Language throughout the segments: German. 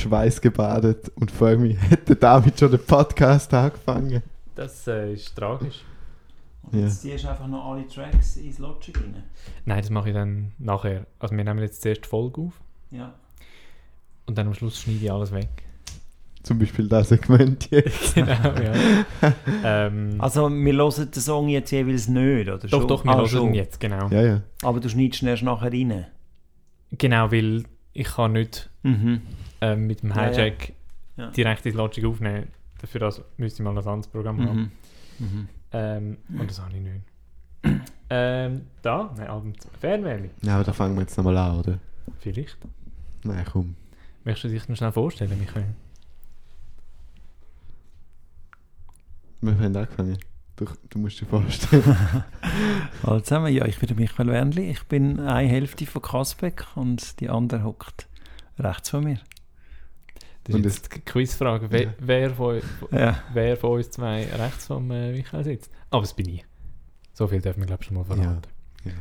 schweißgebadet und freue mich, hätte damit schon den Podcast angefangen. Das äh, ist tragisch. Und Ja. jetzt ziehst du einfach noch alle Tracks ins Logic rein. Nein, das mache ich dann nachher. Also wir nehmen jetzt zuerst die Folge auf Ja. und dann am Schluss schneide ich alles weg. Zum Beispiel das Segment jetzt. genau, ja. ähm, Also wir hören den Song jetzt jeweils nicht, oder doch, schon? doch, wir Ah, hören schon. ihn jetzt, genau. Ja, ja. Aber du schneidest ihn erst nachher rein. Genau, weil ich kann nicht Mhm. Ähm, mit dem Ja, ja. Hijack Ja. direkt ins Logic aufnehmen. Dafür das müsste ich mal ein anderes Programm haben. Mhm. Mhm. Ähm, und das habe ich nicht. ähm, da, nein, Abend Fernwärme. Ja, aber da fangen wir jetzt nochmal an, oder? Vielleicht. Nein, komm. Möchtest du dich noch schnell vorstellen, Michael? Wir haben angefangen. Du, du musst dir vorstellen. Hallo zusammen, ja, ich bin der Michael Wernli. Ich bin eine Hälfte von Kasbeck und die andere hockt rechts von mir. Das Und ist jetzt die Quizfrage. Wer, Ja. wer, von, Ja. wer von uns zwei rechts vom äh, Michael sitzt? Aber es bin ich. So viel dürfen wir, glaube ich, schon mal verraten. Ja,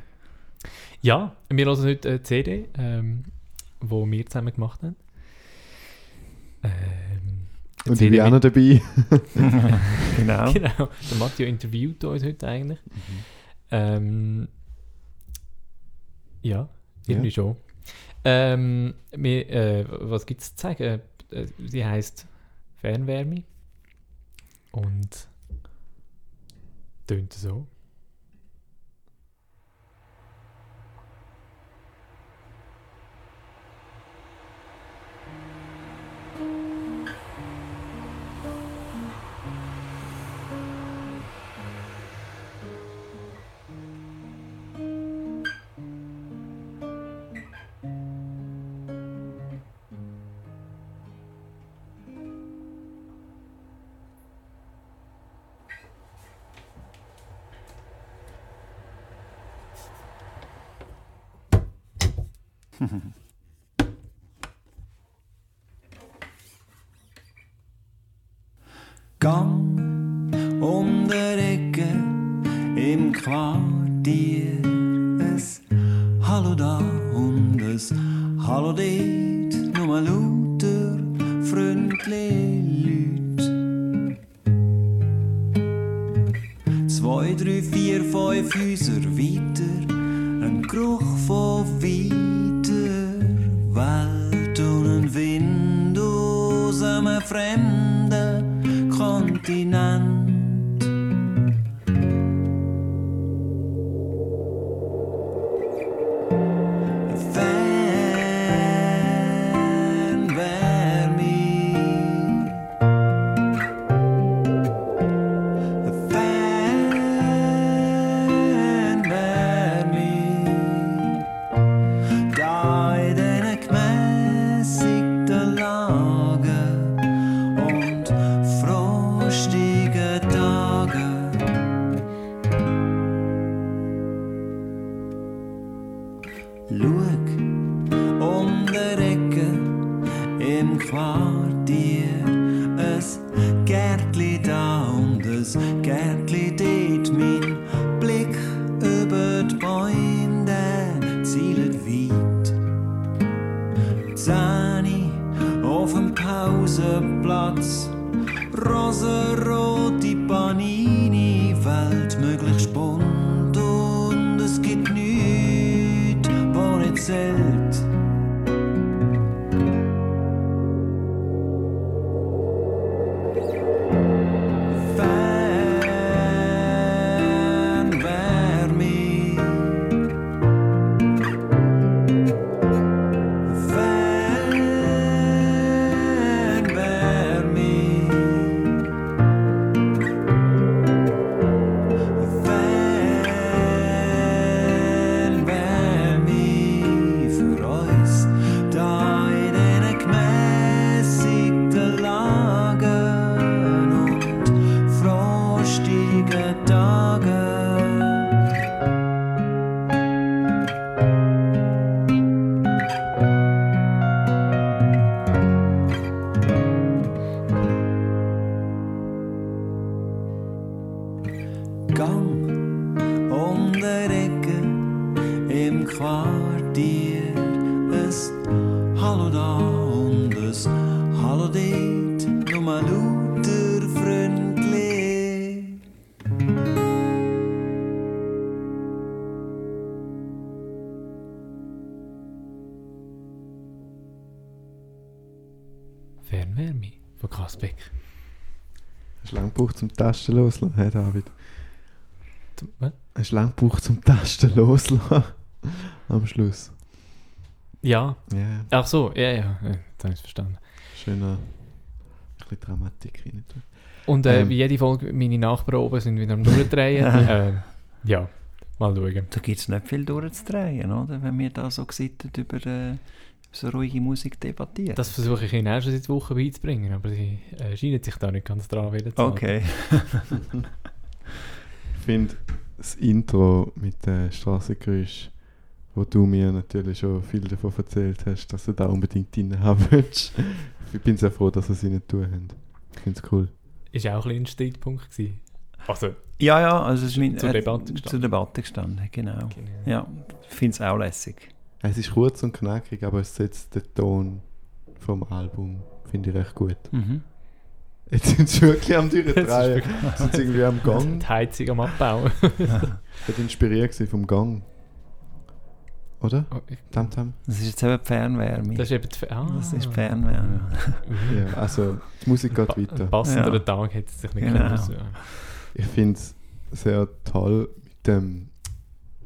Ja, wir hören heute eine CD, ähm, wo wir zusammen gemacht haben. Ähm, Und ich bin auch noch dabei. genau. Genau, der Matteo interviewt uns heute eigentlich. Mhm. Ähm, ja, irgendwie schon. Ähm, wir, äh, was gibt es zu sagen? Äh, Sie heißt Fernwärme und tönt so. Aus einem fremden Kontinent. Tasten loslassen, Herr David? Was? Hast du lang gebraucht zum Tasten loslassen? Am Schluss. Ja, Ja, ach so, ja, ja, ja jetzt habe ich es verstanden. schöner. Ein bisschen Dramatik rein. Und äh, Ähm. wie jede Folge, meine Nachbarn oben sind wieder am Durchdrehen. äh, ja, mal schauen. Da gibt es nicht viel durchzudrehen, oder? Wenn wir da so gesittet über äh, so ruhige Musik debattieren. Das versuche ich ihnen auch schon seit Wochen beizubringen, aber sie äh, scheinen sich da nicht ganz dran wieder zu halten. okay. Ich finde das Intro mit den Strassengeräuschen, wo du mir natürlich schon viel davon erzählt hast, dass du da unbedingt drin haben willst. Ich bin sehr froh, dass wir sie nicht tun haben. Ich finde es cool. Ist auch ein bisschen ein Streitpunkt gewesen. Also, Ja, ja, also es ist mein, Zur äh, Debatte Zur gestanden. Debatte gestanden, genau. genau. Ja, ich finde es auch lässig. Es ist kurz und knackig, aber es setzt den Ton vom Album, finde ich recht gut. Mhm. Jetzt sind sie wirklich am ist Durchdrehen. wirklich- sind sie irgendwie am Gang. Die Heizung am Abbauen. Ich war inspiriert vom Gang. Oder? Oh, ich- Tam Tam? Das ist jetzt eben die Fernwärme. das ist eben die, ah, Das ist die Fernwärme. Mhm. Ja, also die Musik geht Ein weiter. passender Ja. Tag hätte es sich nicht Genau. können. Ich finde es sehr toll mit dem,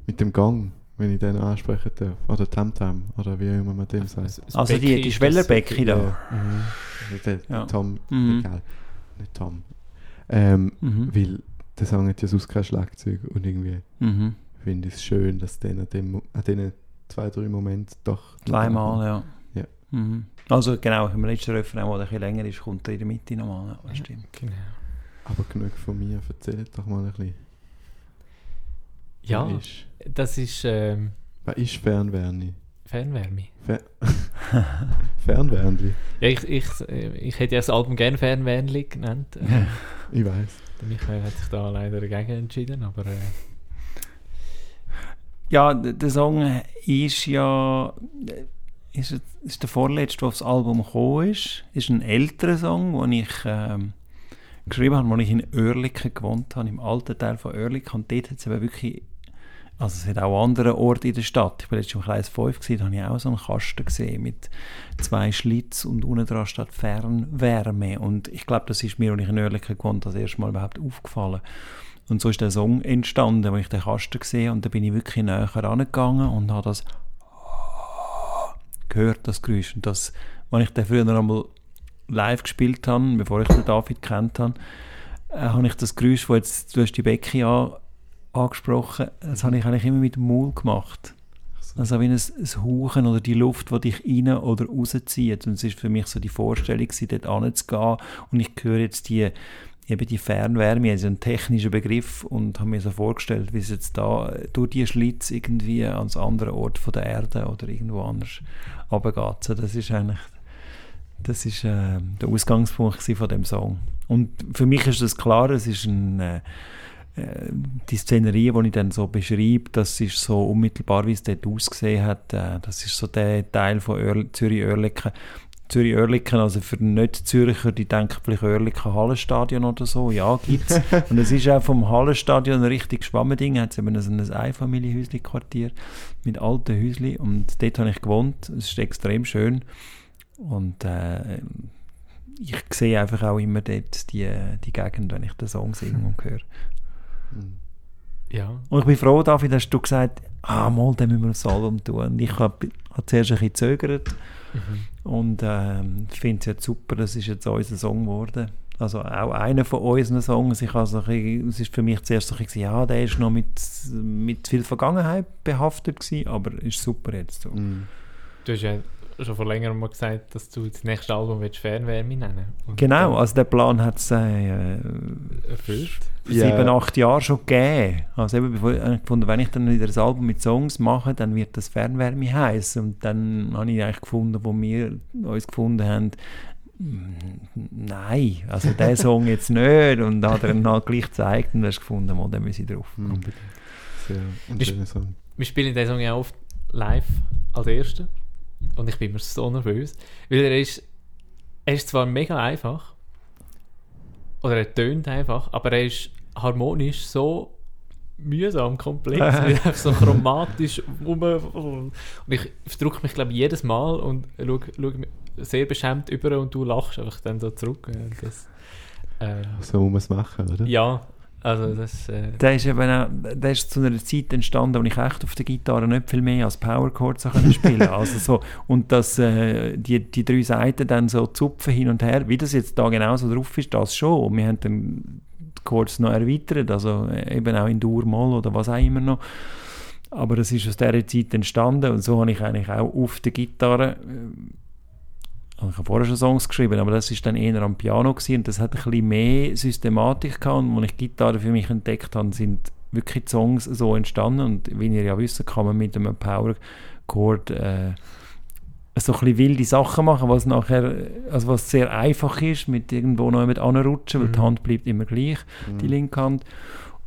mit dem Gang, wenn ich den ansprechen darf. Oder Tam Tam, oder wie immer man dem sagt. Das- das Also die, die ist Schwellerbecke da. Ja. Also der, Ja. Tom, Mhm. egal. Nicht Tom. Ähm, Mhm. Weil der Song hat ja sonst kein Schlagzeug und irgendwie Mhm. finde ich es schön, dass der an, dem, an diesen zwei, drei Momenten doch... Zweimal, ja. Ja. Mhm. Also genau, im letzten Refrain, der ein bisschen länger ist, kommt er in der Mitte nochmal. Ja, das stimmt. Genau. Aber genug von mir, erzähl doch mal ein bisschen. Ja, ist, das ist ähm, wer ist Fernwärme? Fernwärme. Fer Fernwärmli? Ja, ich, ich, äh, ich hätte ja das Album gerne Fernwärmli genannt. Äh, Ich weiß. der Michael hat sich da leider dagegen entschieden, aber äh, Ja, der Song ist ja ist, es- ist der vorletzte, der aufs Album gekommen ist. Ist ein älterer Song, den ich ähm, geschrieben habe, als ich in Oerlikon gewohnt habe, im alten Teil von Oerlikon. Und dort hat es eben wirklich, also es hat auch andere Orte in der Stadt. Ich war letztens im Kreis 5 gewesen, da habe ich auch so einen Kasten gesehen mit zwei Schlitz und unten dran steht Fernwärme. Und ich glaube, das ist mir, als ich in Oerlikon gewohnt das erste Mal überhaupt aufgefallen. Und so ist der Song entstanden, als ich den Kasten gesehen. Und da bin ich wirklich näher rangegangen und habe das gehört, das Geräusch. Und das, als ich den früher einmal live gespielt habe, bevor ich den David kennt habe, äh, habe ich das Geräusch, das jetzt, du hast die Becky an, angesprochen, das habe ich eigentlich immer mit dem Maul gemacht. Also wie ein, ein Hauchen oder die Luft, die dich rein oder rauszieht. Und es ist für mich so die Vorstellung, dort hinzugehen. Und ich höre jetzt die, eben die Fernwärme, also einen technischen Begriff und habe mir so vorgestellt, wie es jetzt da durch die Schlitz irgendwie ans andere Ort von der Erde oder irgendwo anders runtergeht. So, das ist eigentlich das ist äh, der Ausgangspunkt von dem Song. Und für mich ist das klar, es ist ein, äh, die Szenerie, die ich dann so beschreibe, das ist so unmittelbar, wie es dort ausgesehen hat. Äh, das ist so der Teil von Oerl Zürich-Oerlikon. Zürich-Oerlikon, also für den Nicht-Züricher, die denken vielleicht Oerlikon Hallenstadion oder so. Ja, gibt es. Und es ist auch vom Hallenstadion ein richtig Schwammending. Hat es eben so ein Einfamilienhäusli-Quartier mit alten Häusli. Und dort habe ich gewohnt. Es ist extrem schön. Und äh, ich sehe einfach auch immer dort die, die Gegend, wenn ich den Song singe und höre. Ja. Und ich bin froh, David, hast du gesagt, ah, mal, den müssen wir aufs Album tun. Und ich habe hab zuerst ein bisschen gezögert Mhm. und ähm, ich finde es jetzt super, das ist jetzt unser Song geworden. Also auch einer von unseren Songs. Ich habe so ein bisschen, es ist für mich zuerst so bisschen, ja, der ist noch mit, mit viel Vergangenheit behaftet gewesen, aber ist super jetzt so. Mhm. Du hast ja schon vor längerem mal gesagt, dass du das nächste Album willst Fernwärme nennen Und Genau, dann also der Plan hat es äh, erfüllt. Sieben, acht Jahre schon gegeben. Also eben, bevor, ich gefunden, wenn ich dann wieder ein Album mit Songs mache, dann wird das Fernwärme heißen. Und dann habe ich eigentlich gefunden, wo wir uns gefunden haben, mm, nein, also der Song jetzt nicht. Und hat er dann halt gleich gezeigt und hast gefunden, mal, da muss ich drauf. Mhm. Sehr Bist- schöner Song. Wir spielen den Song ja oft live als Erster. Und ich bin immer so nervös. Weil er ist er ist zwar mega einfach, oder er tönt einfach, aber er ist harmonisch so mühsam komplex, wie er so chromatisch rum und ich verdrücke mich glaube ich jedes Mal und schaue, schaue mich sehr beschämt über und du lachst einfach dann so zurück. Das, äh, So muss man es machen, oder? ja, also das äh, Der ist, eben auch, der ist zu einer Zeit entstanden, wo ich echt auf der Gitarre nicht viel mehr als Power Chords spielen also so Und dass äh, die, die drei Seiten dann so zupfen hin und her, wie das jetzt da genau so drauf ist, das schon. Und wir haben dann die Chords noch erweitert, also äh, eben auch in Dur, Moll oder was auch immer noch. Aber das ist aus dieser Zeit entstanden und so habe ich eigentlich auch auf der Gitarre äh, also ich habe vorher schon Songs geschrieben, aber das ist dann eher am Piano gewesen und das hat ein bisschen mehr Systematik gehabt und als ich die Gitarre für mich entdeckt habe, sind wirklich die Songs so entstanden und wie ihr ja wisst, kann man mit einem Power Chord äh, so ein bisschen wilde Sachen machen, was nachher, also was sehr einfach ist, mit irgendwo noch mit anrutschen, weil die Mhm. Hand bleibt immer gleich, die linke Hand.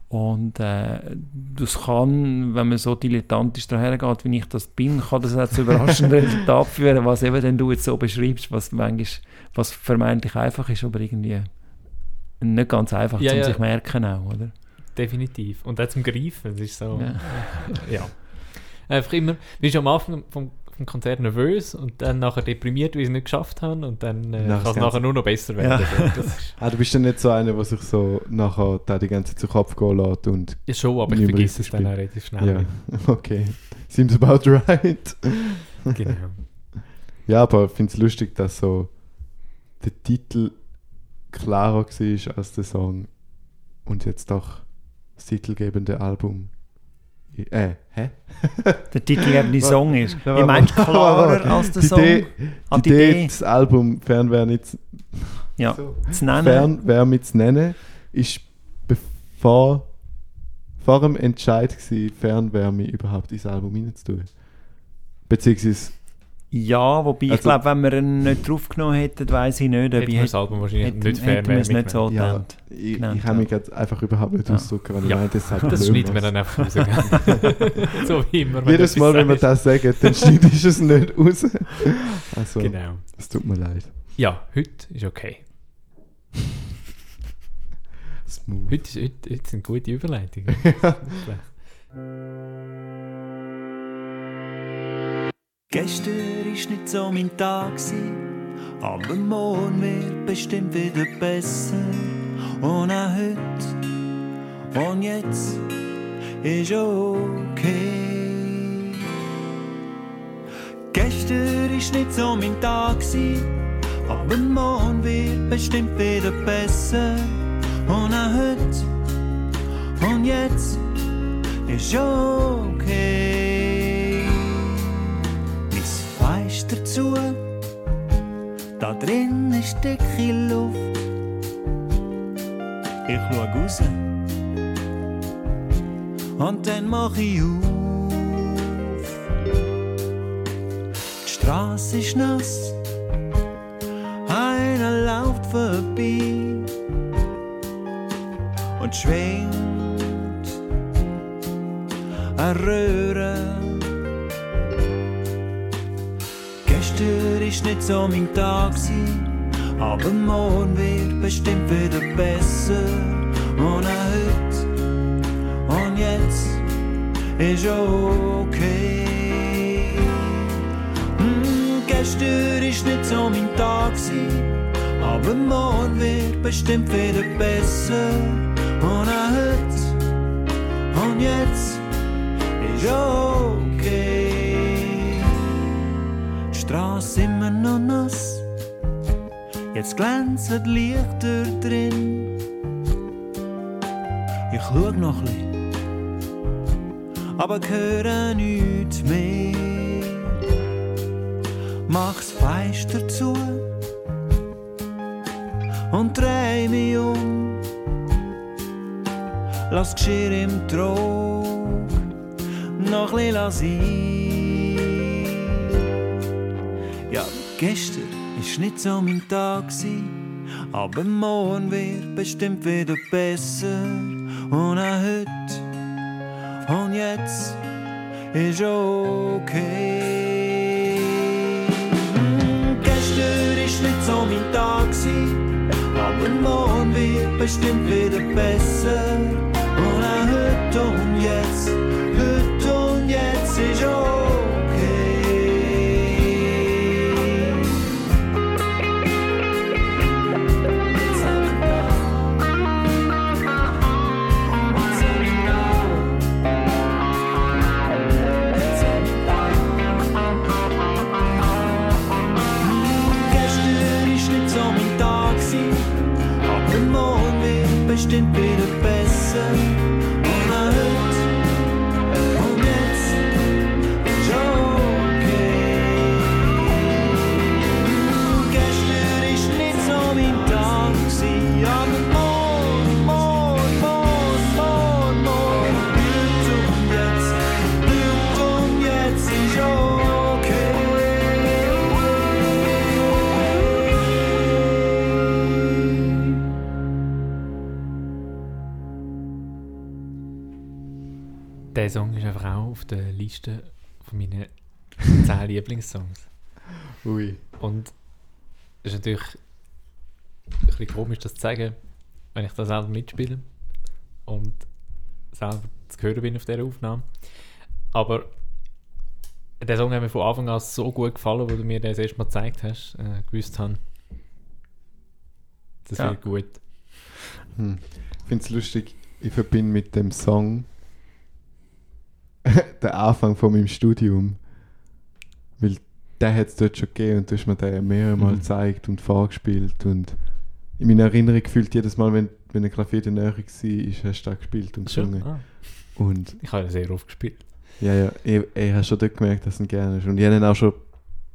Und äh, das kann, wenn man so dilettantisch daher geht, wie ich das bin, kann das auch zu überraschenden Resultaten führen, was eben denn du jetzt so beschreibst, was manchmal, was vermeintlich einfach ist, aber irgendwie nicht ganz einfach Ja, zu ja. sich merken auch, oder? definitiv. Und auch zum Greifen, es ist so, Ja. ja. Einfach immer, wir bist am Anfang vom, vom Konzert nervös und dann nachher deprimiert, weil ich es nicht geschafft habe und dann äh, kann es nachher nur noch besser werden. Ja. Ist, Ah, du bist dann nicht so einer, der sich so nachher da die ganze Zeit zu Kopf gehen lässt und ja, schon, aber ich vergesse es dann auch relativ schnell. ja, okay. Seems about right. Genau. Ja, aber ich finde es lustig, dass so der Titel klarer war als der Song und jetzt doch das titelgebende Album. Äh, hä? Der titelgebende Song ist. Du warte, klarer als der die Song? Idee, Ah, die Idee, das Album Fernwärme nicht Ja, so, zu nennen. Fernwärme zu nennen, ist bevor vor dem Entscheid gewesen, Fernwärme überhaupt ins Album reinzutun. Beziehungsweise, Ja, wobei ich Also- glaube, wenn wir ihn nicht draufgenommen hätten, weiß ich nicht, ob Hätten ich wir das hätte, Album wahrscheinlich hätten, nicht es Fernwärme nicht so Ja. ich, Genannt, ich kann mich ja. grad einfach überhaupt nicht Ja. ausdrücken, weil ich Ja. meine, das halt Das schneiden wir dann einfach raus. gell? so wie immer. wenn Jedes Mal, wenn wir das sagen, dann schneidest du es nicht raus. Also. Genau. es tut mir leid. Ja, heute ist okay. Smooth. Heute, ist, heute, heute sind gute Überleitungen. Gestern war nicht so mein Tag, aber morgen wird bestimmt wieder besser. Und auch heute und jetzt ist okay. Gestern war nicht so mein Tag, aber morgen wird bestimmt wieder besser. Und auch heute und jetzt ist okay. Mein Fenster zu, da drin ist dicke Luft. Ich schau raus und dann mach ich auf. Die Straße ist nass, einer läuft vorbei und schwingt eine Röhre. Ist nicht so mein Tag, gsi, aber morgen wird bestimmt wieder besser. Und heute und jetzt ist okay. Hm, gestern ist nicht so mein Tag, gsi, aber morgen wird bestimmt wieder besser. Und heute und jetzt ist okay. Jetzt glänzen die Lichter drin. Ich schau noch ein aber höre nichts mehr. Mach's Fenster zu und dreh mich um. Lass Geschirr im Trog noch ein bisschen sein. Ja, gestern ist nicht so mein Tag, aber morgen wird bestimmt wieder besser. Und auch heute und jetzt ist okay. Hm, Gestern ist nicht so mein Tag. Aber morgen wird bestimmt wieder besser. Und auch heute und jetzt, besser. Der Liste von meinen 10 Lieblingssongs. Ui. Und es ist natürlich ein bisschen komisch, das zu sagen, wenn ich da selber mitspiele und selber zu hören bin auf dieser Aufnahme. Aber der Song hat mir von Anfang an so gut gefallen, wo du mir das erste Mal gezeigt hast, äh, gewusst habe, das Ja. wird gut. Hm. Ich finde es lustig, ich verbinde mit dem Song den Anfang von meinem Studium. Weil der hat es dort schon gegeben und du hast mir den mehrere Mal Mhm. gezeigt und vorgespielt. Und in meiner Erinnerung gefühlt jedes Mal, wenn, wenn ein Klavier in der Nähe war, hast du das gespielt und gesungen. Ah, Und ich habe ja sehr oft gespielt. ja, ja, ich, ich habe schon dort gemerkt, dass ihn gerne hast. Und ich habe ihn auch schon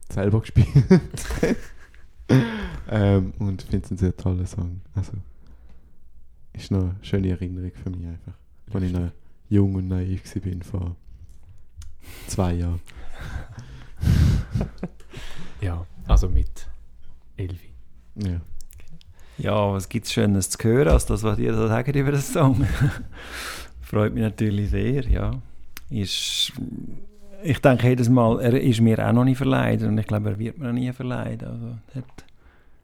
selber gespielt. ähm, und ich finde es ein sehr toller Song. Also, ist noch eine schöne Erinnerung für mich einfach. Als ich noch jung und naiv war vor zwei Jahren. Ja, also mit Elvi. Ja. Ja, was gibt es Schönes zu hören, als das, was ihr da sagt über den Song? Freut mich natürlich sehr, ja. Ist, ich denke jedes Mal, er ist mir auch noch nie verleiht und ich glaube, er wird mir noch nie verleiht. Also, hat,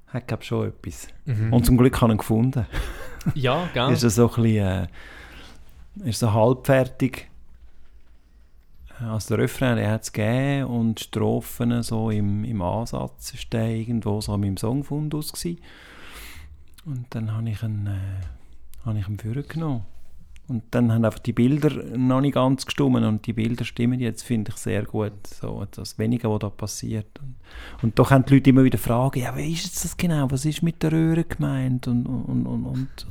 hat glaube schon etwas. Mhm. Und zum Glück habe ich ihn gefunden. ja, gell? Ist so ein bisschen, äh, ist so halbfertig. Also der Refrain, hat es gegeben und die Strophen so im, im Ansatz ist der irgendwo so an meinem Songfundus gsi. Und dann habe ich ihn, äh, habe ich ihn vorgenommen. Und dann haben einfach die Bilder noch nicht ganz gestimmt und die Bilder stimmen jetzt, finde ich, sehr gut. So, das Wenige, was da passiert. Und, und doch haben die Leute immer wieder Fragen, ja, wie ist jetzt das genau? Was ist mit der Röhre gemeint? Und, und, und, und,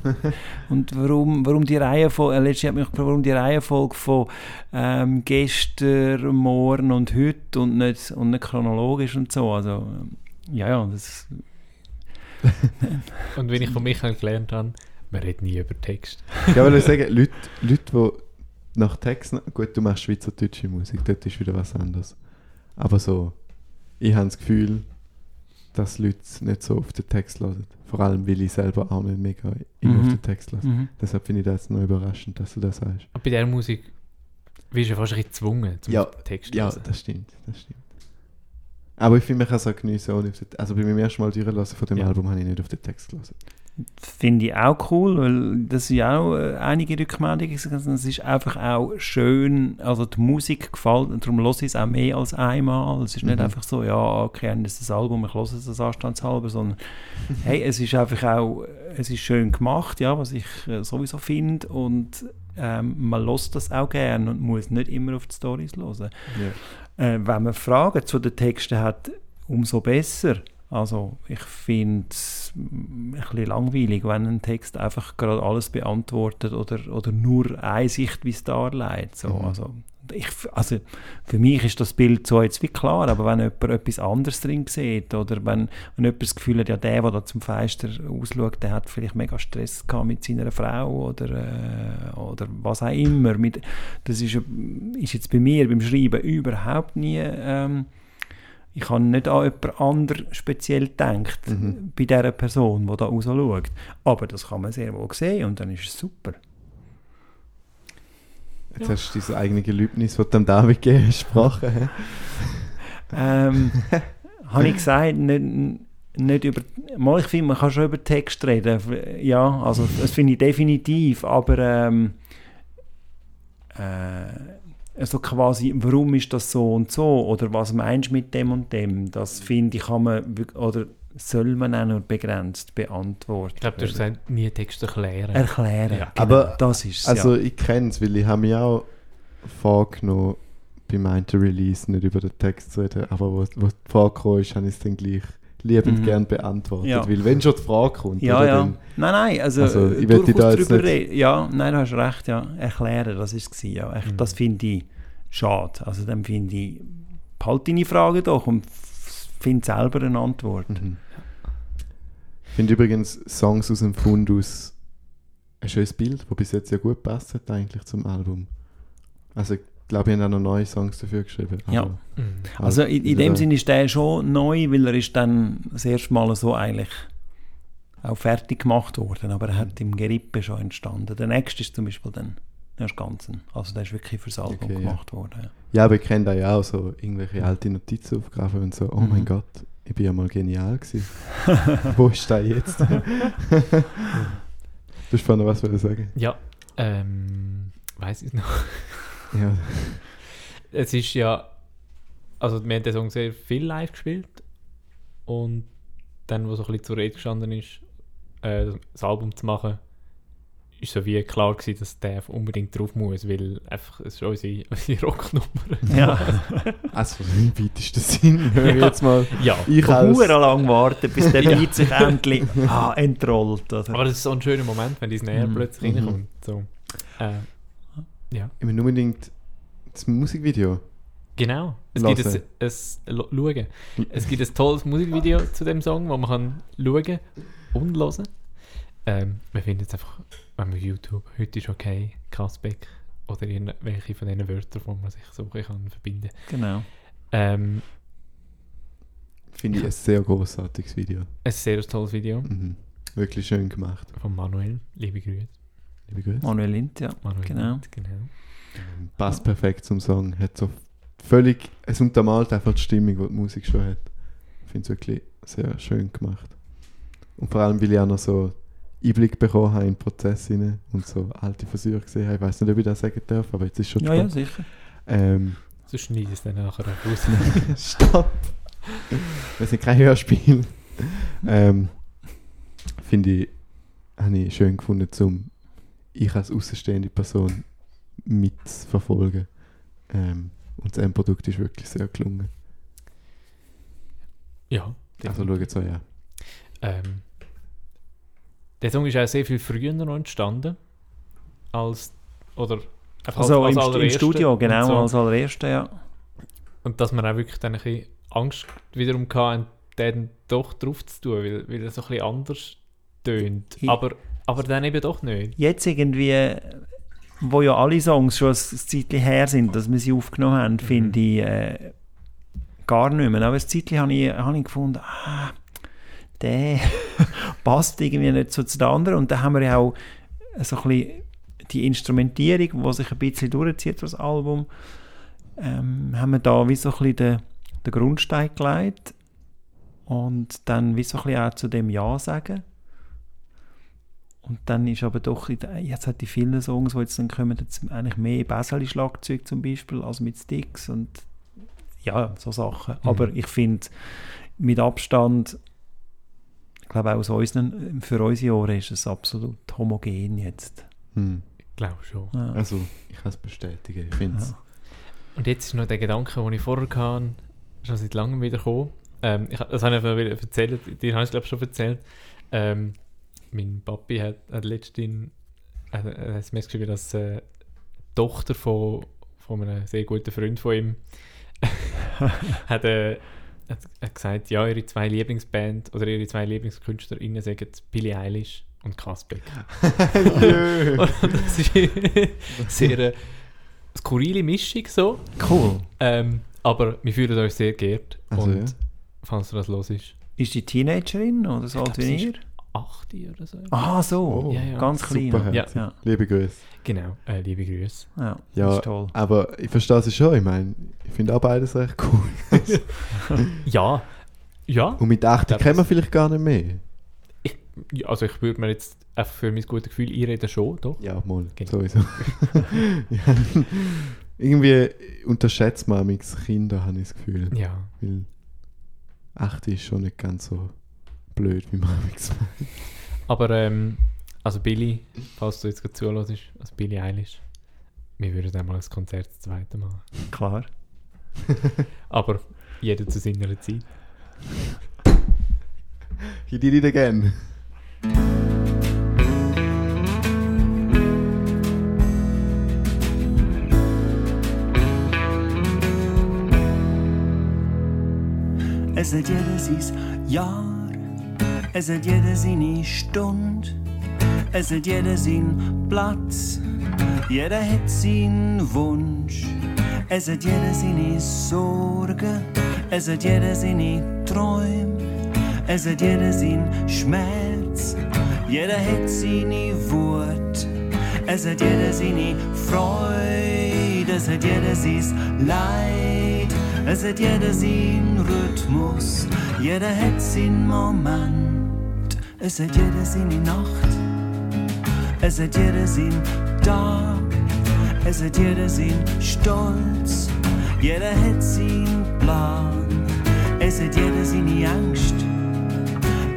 und warum, warum die Reihenfolge, äh, letztens mich gefragt, warum die Reihenfolge von ähm, gestern, morgen und heute und nicht, und nicht chronologisch und so. Also, ähm, ja, ja, das, Und wenn ich von Michael gelernt habe, man redet nie über Text. Ich wollte sagen, Leute, Leute, die nach Texten. Gut, du machst schweizerdeutsche Musik, dort ist wieder was anderes. Aber so, ich habe das Gefühl, dass Leute nicht so auf den Text hören. Vor allem, weil ich selber auch nicht mega immer Mhm. auf den Text höre. mhm. Deshalb finde ich das noch überraschend, dass du das sagst. Aber bei dieser Musik wirst du ja fast ein bisschen gezwungen, zum Ja, Text Ja, zu hören. das stimmt, das stimmt. Aber ich finde, man kann es auch geniessen ohne auf den Also bei meinem ersten Mal durchlassen von dem Ja. Album habe ich nicht auf den Text gelesen. Finde ich auch cool, weil das sind ja auch äh, einige Rückmeldungen. Es ist einfach auch schön, also die Musik gefällt, und darum höre ich es auch mehr als einmal. Es ist nicht Mhm. einfach so, ja, okay, das ist das Album, ich höre es das anstandshalber, sondern hey, es ist einfach auch, es ist schön gemacht, ja, was ich äh, sowieso finde und ähm, man lässt das auch gerne und muss nicht immer auf die Storys hören. Ja. Äh, wenn man Fragen zu den Texten hat, umso besser. Also ich finde es ein bisschen langweilig, wenn ein Text einfach gerade alles beantwortet oder, oder nur eine Sichtweise darlegt. So. Mhm. Also, ich, also für mich ist das Bild so jetzt wie klar, aber wenn jemand etwas anderes drin sieht oder wenn, wenn jemand das Gefühl hat, ja der, der da zum Fenster ausschaut, der hat vielleicht mega Stress gehabt mit seiner Frau oder, äh, oder was auch immer. Mit, das ist, ist jetzt bei mir beim Schreiben überhaupt nie... Ähm, ich habe nicht an jemand anderen speziell gedacht, Mhm. bei dieser Person, die da raus schaut. Aber das kann man sehr wohl sehen und dann ist es super. Jetzt hast du dein eigene Gelübnis, das du dem David gegeben hast, gesprochen. Ähm, habe ich gesagt, nicht, nicht über... Mal, ich finde, man kann schon über Text reden. Ja, also das finde ich definitiv. Aber ähm, äh, also quasi, warum ist das so und so? Oder was meinst du mit dem und dem? Das finde ich, kann man... Oder soll man auch nur begrenzt beantworten. Ich glaube, du hast gesagt, nie Text erklären. Erklären. Ja. Genau, Aber- das ist es, Also ja. ich kenne es, weil ich habe mir auch vorgenommen, bei meinem Release nicht über den Text zu reden, aber wo, wo die Frage kam, ist, habe ich es dann gleich liebend Mhm. gern beantwortet. Ja. Weil wenn schon die Frage kommt, Ja, ja. dann- Nein, nein, also, Also, äh, ich dich da durchaus jetzt drüber nicht- reden. Ja, nein, du hast recht, ja. Erklären, das ist es. Ja. Mhm. Das finde ich schade. Also dann finde ich, halt deine Frage doch und f- find selber eine Antwort. Mhm. Ich finde übrigens Songs aus dem Fundus ein schönes Bild, das bis jetzt ja gut passt hat eigentlich zum Album. Also glaube, ich habe auch noch neue Songs dafür geschrieben. Ja. aber- Mhm. Also in, in Ja. dem Sinne ist der schon neu, weil er ist dann das erste Mal so eigentlich auch fertig gemacht worden, aber er hat im Gerippe schon entstanden. Der nächste ist zum Beispiel dann erst ganzen. Also der ist wirklich fürs Album Okay, ja. gemacht worden. Ja. Ja, aber ich kenne da ja auch so irgendwelche alte Notizaufgaben und so. Oh Mhm. mein Gott, ich bin ja mal genial gewesen. Wo ist der jetzt? du hast vorhin noch was wollen sagen. Ja, ähm, weiß ich noch. Ja. Es ist ja, also wir haben den Song sehr viel live gespielt und dann, wo so ein bisschen zur Rede gestanden ist, äh, das Album zu machen, ist so wie klar gewesen, dass der unbedingt drauf muss, weil einfach, es ist unsere, unsere Rocknummer. Ja. Also im weitesten Sinn, höre ich Ja. jetzt mal. ja, Ich Von als, Huren lang warten, bis der. Beat sich endlich ah, entrollt. Oder? aber das ist so ein schöner Moment, wenn die Snare Mhm. plötzlich Mhm. reinkommt. So. Äh, ja, ich meine unbedingt das Musikvideo. genau. Es gibt ein, ein, schauen. Es gibt ein tolles Musikvideo zu dem Song, wo man kann schauen und hören. Ähm, wir finden es einfach, wenn man YouTube, heute ist okay, Kasbeck oder irgendwelche von diesen Wörtern, wo man sich bisschen kann verbinden Genau. ähm, Finde ich ein sehr großartiges Video. Ein sehr tolles Video Mhm. Wirklich schön gemacht. von Manuel. Liebe Grüße. Liebe Grüße. Manuel Lind, ja. Manuel Genau. Lind, genau. Passt perfekt zum Song. Hat so völlig, es untermalt einfach die Stimmung, die die Musik schon hat. Ich finde es wirklich sehr schön gemacht. Und vor allem, weil ich auch noch so Einblick bekommen habe in den Prozess und so alte Versuche gesehen habe. Ich weiß nicht, ob ich das sagen darf, aber jetzt ist schon Ja, ja, spannend. sicher. Ähm, So schneide es dann nachher auch raus. Stopp! Wir sind kein Hörspiel. ähm, Finde ich, habe ich schön gefunden, zum ich als außenstehende Person mitzuverfolgen. Ähm, und das Endprodukt ist wirklich sehr gelungen. ja. Also schaut es euch an. Ähm, der Song ist auch sehr viel früher noch entstanden. Als, oder Also als im, Stu- im allererster Studio, genau, so. als allererster, ja. Und dass man auch wirklich dann ein bisschen Angst wiederum hatte, den doch drauf zu tun, weil, weil er so ein bisschen anders tönt. Aber, aber dann eben doch nicht. Jetzt irgendwie, wo ja alle Songs schon ein Zeitchen her sind, dass wir sie aufgenommen haben, Mhm. finde ich äh, gar nicht mehr. Aber ein Zeitchen habe ich, habe ich gefunden, ah, der passt irgendwie nicht so zu den anderen. Und dann haben wir ja auch so ein bisschen die Instrumentierung, die sich ein bisschen durchzieht durch das Album, ähm, haben wir da wie so ein bisschen den, den Grundstein gelegt und dann wie so ein bisschen auch zu dem Ja sagen. Und dann ist aber doch, jetzt hat die vielen Songs, die jetzt dann kommen, jetzt eigentlich mehr Bassali-Schlagzeug zum Beispiel, als mit Sticks und ja, so Sachen. Mhm. Aber ich finde, mit Abstand, ich glaube auch aus unseren, für unsere Ohren ist es absolut homogen jetzt. Hm. Ich glaube schon. Ja. Also, ich kann es bestätigen. Ich finde es. Ja. Und jetzt ist noch der Gedanke, den ich vorher hatte, schon seit langem wieder gekommen. Ähm, ich, das habe ich einfach wieder erzählt, dir habe ich glaube schon erzählt. Ähm, mein Papi hat, hat letztens hat, hat ein SMS geschrieben, dass äh, die Tochter von, von einem sehr guten Freund von ihm hat, äh, hat, hat gesagt, ja, ihre zwei Lieblingsband oder ihre zwei Lieblingskünstlerinnen sagen Billie Eilish und Kasbeck. Und das ist sehr äh, skurrile Mischung so. Cool. Ähm, aber wir fühlen uns sehr geehrt. Also, und ja. falls du das los ist, Ist die Teenagerin oder so alt wie ihr? 8 oder so. Ah, so. Oh, Ja, ja. Ganz klein. Super Ja. Ja. Liebe Grüße. Genau, äh, liebe Grüße. Ja, Ja. das ist toll. Aber ich verstehe es schon. Ich meine, ich finde auch beides recht cool. Ja, Ja, Und mit 8 glaub, kennen wir vielleicht gar nicht mehr. ja, also ich würde mir jetzt einfach für mein gutes Gefühl einreden schon, doch. Ja, mal, Genau. sowieso. ja, irgendwie unterschätzt man manchmal Kinder, habe ich das Gefühl. Ja. Weil 8 ist schon nicht ganz so blöd, wie man meint. Aber, ähm, also Billy, falls du jetzt gerade zuhörst, also Billy Eilish, wir würden einmal ein Konzert das zweite machen. Klar. Aber jeder zu seiner Zeit. He did it again. Es hat jeder sein Jahr, es hat jeder seine Stunde, es hat jeder seinen Platz, jeder hat seinen Wunsch. Es hat jeder seine Sorgen, es hat jeder seine Träume, es hat jeder seinen Schmerz, jeder hat seine Wut, es hat jeder seine Freude, es hat jeder sein Leid, es hat jeder seinen Rhythmus, jeder hat seinen Moment, es hat jeder seine Nacht, es hat jeder seinen Tag, es hat jeder seinen Stolz, jeder hat seinen Plan, es hat jeder seine Angst,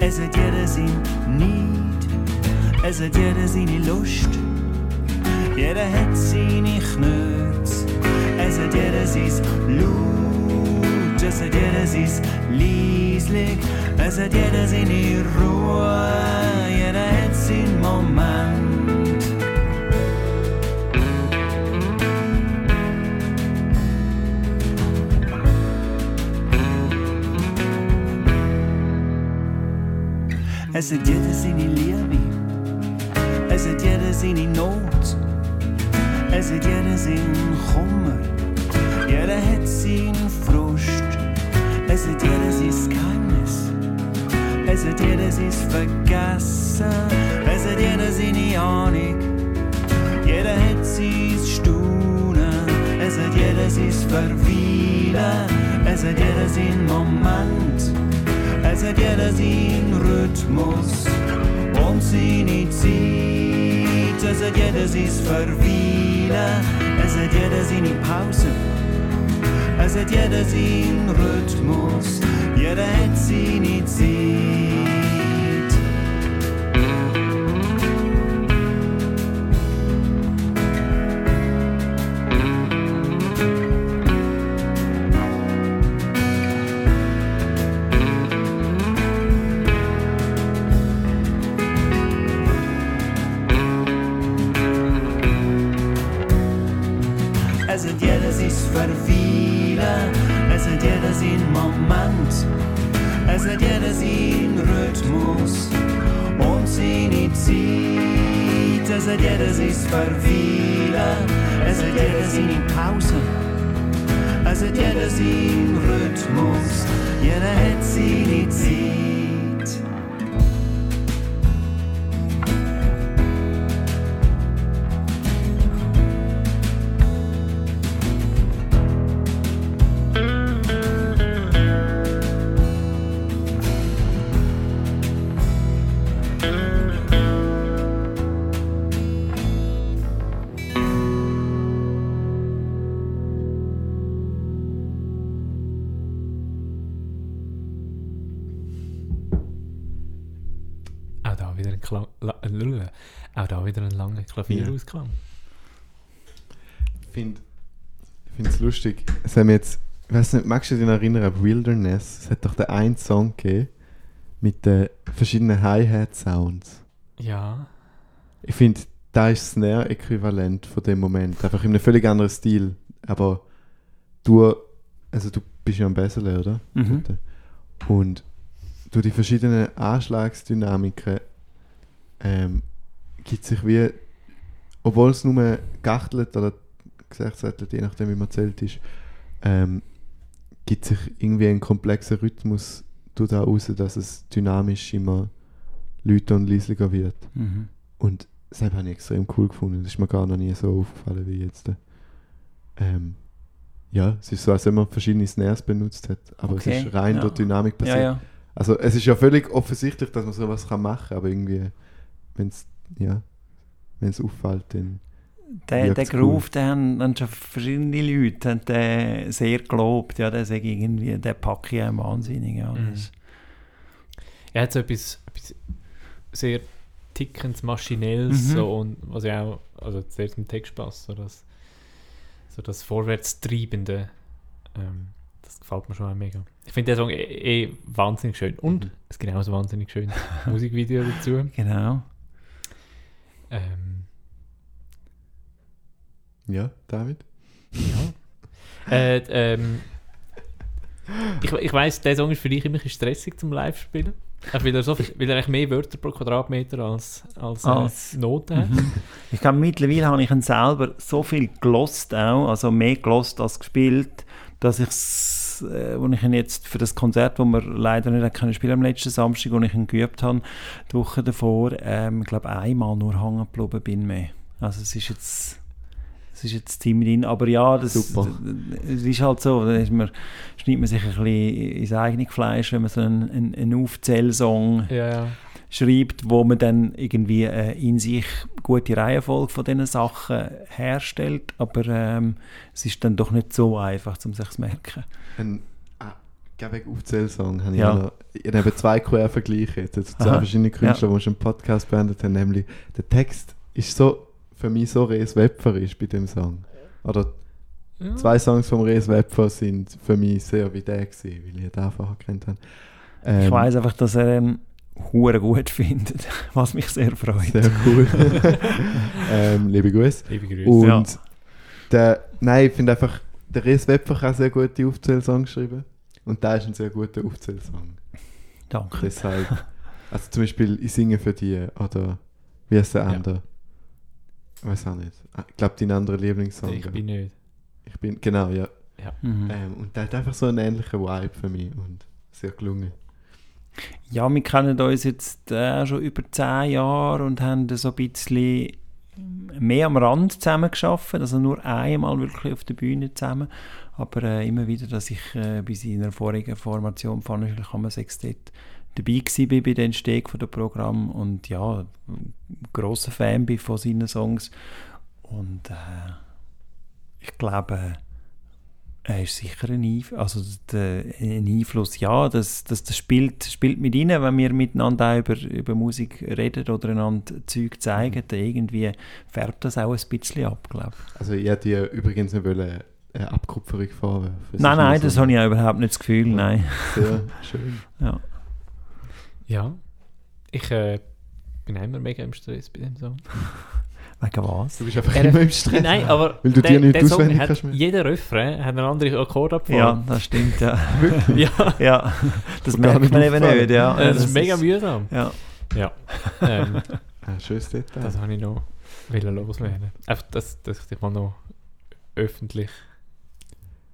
es hat jeder sein Neid, es hat jeder seine Lust, jeder hat seine Knöts, es hat jeder sein Blut, es hat jeder sein Lieslig, es hat jeder seine Ruhe, jeder hat seinen Moment. Es hat jeder seine Liebe, es hat jeder seine Not, es hat jeder seinen Kummer, jeder hat seinen Es hat jeder sein Geheimnis, es hat jeder sein Vergessen, es hat jeder seine Ahnung, jeder hat sein Staunen, es hat jeder sein Verweilen, es hat jeder seinen Moment. Es hat jeder seinen Rhythmus. Und seine Zeit. Es hat jeder sein Verweilen, es hat jeder seine Pause. Es hat jeder seinen Rhythmus, jeder hat seine Zeit. Klavierausklang. Ich finde es lustig. Es haben jetzt, ich weiß nicht, magst du dich erinnern an Wilderness? Es hat doch den einen Song gegeben mit den verschiedenen Hi-Hat-Sounds. Ja. Ich finde, da ist das Snare-Äquivalent von dem Moment. Einfach in einem völlig anderen Stil. Aber du, also du bist ja am Bessele, oder? Mhm. Und durch die verschiedenen Anschlagsdynamiken ähm, gibt sich wie, obwohl es nur geachtelt oder gesechzettelt, je nachdem wie man zählt ist, ähm, gibt sich irgendwie ein komplexer Rhythmus da raus, dass es dynamisch immer lauter und leislicher wird. Mhm. Und das habe ich extrem cool gefunden. Das ist mir gar noch nie so aufgefallen wie jetzt. Ähm, ja, es ist so, als wenn man verschiedene Snares benutzt hat. Aber Okay, es ist rein ja. durch Dynamik Ja, passiert. ja. Also es ist ja völlig offensichtlich, dass man sowas kann machen kann, aber irgendwie, wenn es ja, wenn's auffällt, dann Der, der Groove, den haben, haben schon verschiedene Leute haben den sehr gelobt. Ja, der sage ich irgendwie, der packe ich wahnsinnig. Ja, Mhm. Er hat so etwas, etwas sehr tickendes, maschinelles, Mhm. so, und was ja auch, also sehr zum Text passt, so das, so das Vorwärtstreibende, ähm, das gefällt mir schon auch mega. Ich finde den Song eh, eh wahnsinnig schön. Und Mhm. es gibt auch ein wahnsinnig schönes Musikvideo dazu. Genau. Ähm, ja, David. ja. äh, ähm, ich, ich weiss, der Song ist für dich immer ein bisschen stressig zum Live-Spielen. Weil er, so, viel- weil er eigentlich mehr Wörter pro Quadratmeter als, als, Als- äh, Noten hat. Mhm. Ich glaube, mittlerweile habe ich ihn selber so viel gelost auch, also mehr gelost als gespielt, dass ich es, äh, als ich ihn jetzt für das Konzert, wo wir leider nicht können spielen am letzten Samstag, wo ich ihn geübt habe, die Woche davor, ähm, ich glaube einmal nur hängen geblieben bin mehr. Also es ist jetzt es ist jetzt ziemlich drin, aber ja, das, Super. es ist halt so, da ist man, schneidet man sich ein bisschen ins eigene Fleisch, wenn man so einen, einen, einen Aufzählsong Ja, ja. Schreibt, wo man dann irgendwie äh, in sich gute Reihenfolge von diesen Sachen herstellt, aber ähm, es ist dann doch nicht so einfach, um sich zu merken. Ein ah, Gabek Aufzählsong habe ich Ja. auch noch. Ich habe zwei Quervergleiche jetzt. Also zwei Aha. verschiedene Künstler, die schon einen Podcast beendet haben. Nämlich, der Text ist so, für mich so Rees Wepfer ist bei dem Song. Oder ja. zwei Songs vom Rees Wepfer sind für mich sehr wie der gewesen, weil ich den einfach gekannt habe. Ähm, ich weiß einfach, dass er ihn hure gut findet, was mich sehr freut. Sehr cool. ähm, liebe Grüße. Liebe Grüße. Und Ja. der, nein, ich finde einfach, der Rees Wepfer kann sehr gute Aufzählsongs schreiben. Und der ist ein sehr guter Aufzählsong. Danke. Deshalb, also zum Beispiel, ich singe für die, oder wie heißt der Ja. andere? Ich weiß auch nicht. Ah, Ich glaube, dein anderer Lieblingssong. ich bin nicht. ich bin, genau, ja. Mhm. Ähm, und der hat einfach so einen ähnlichen Vibe für mich und sehr gelungen. Ja, wir kennen uns jetzt äh, schon über zehn Jahre und haben so ein bisschen mehr am Rand zusammen geschafft, also nur einmal wirklich auf der Bühne zusammen, aber äh, immer wieder, dass ich äh, bei seiner vorigen Formation von Hammer Sextett dabei war bei der Entstehung von dem Programm. Und ja, großer Fan bin von seinen Songs. Und äh, ich glaube, er ist sicher ein Einfluss, also der, ein Einfluss, ja, das, das, das spielt, spielt mit rein, wenn wir miteinander auch über, über Musik reden oder einander Zeug zeigen, dann irgendwie färbt das auch ein bisschen ab, glaube ich. Also ich hätte dir übrigens nicht wollen, eine Abkupferung vorwerfen. Nein, nein, das so habe ich auch überhaupt nicht das Gefühl, Ja. nein. Sehr schön. Ja. Ja. Ich äh, bin immer mega im Stress bei dem Song. Wegen was? Du bist einfach Er- immer im Stress. Nein, aber Weil du der, dir nicht auswendig hat, kannst mehr. jeder Refrain hat eine andere Ja, Akkordabfolge. das stimmt, ja. Ja. ja. Das Mir gar merkt nicht man eben nicht, ja. Äh, das ist mega mühsam. Ja. Ja. Ähm, Ah, schönes Detail. das habe ich noch wollen loswerden. Einfach, dass, dass ich dich mal noch öffentlich,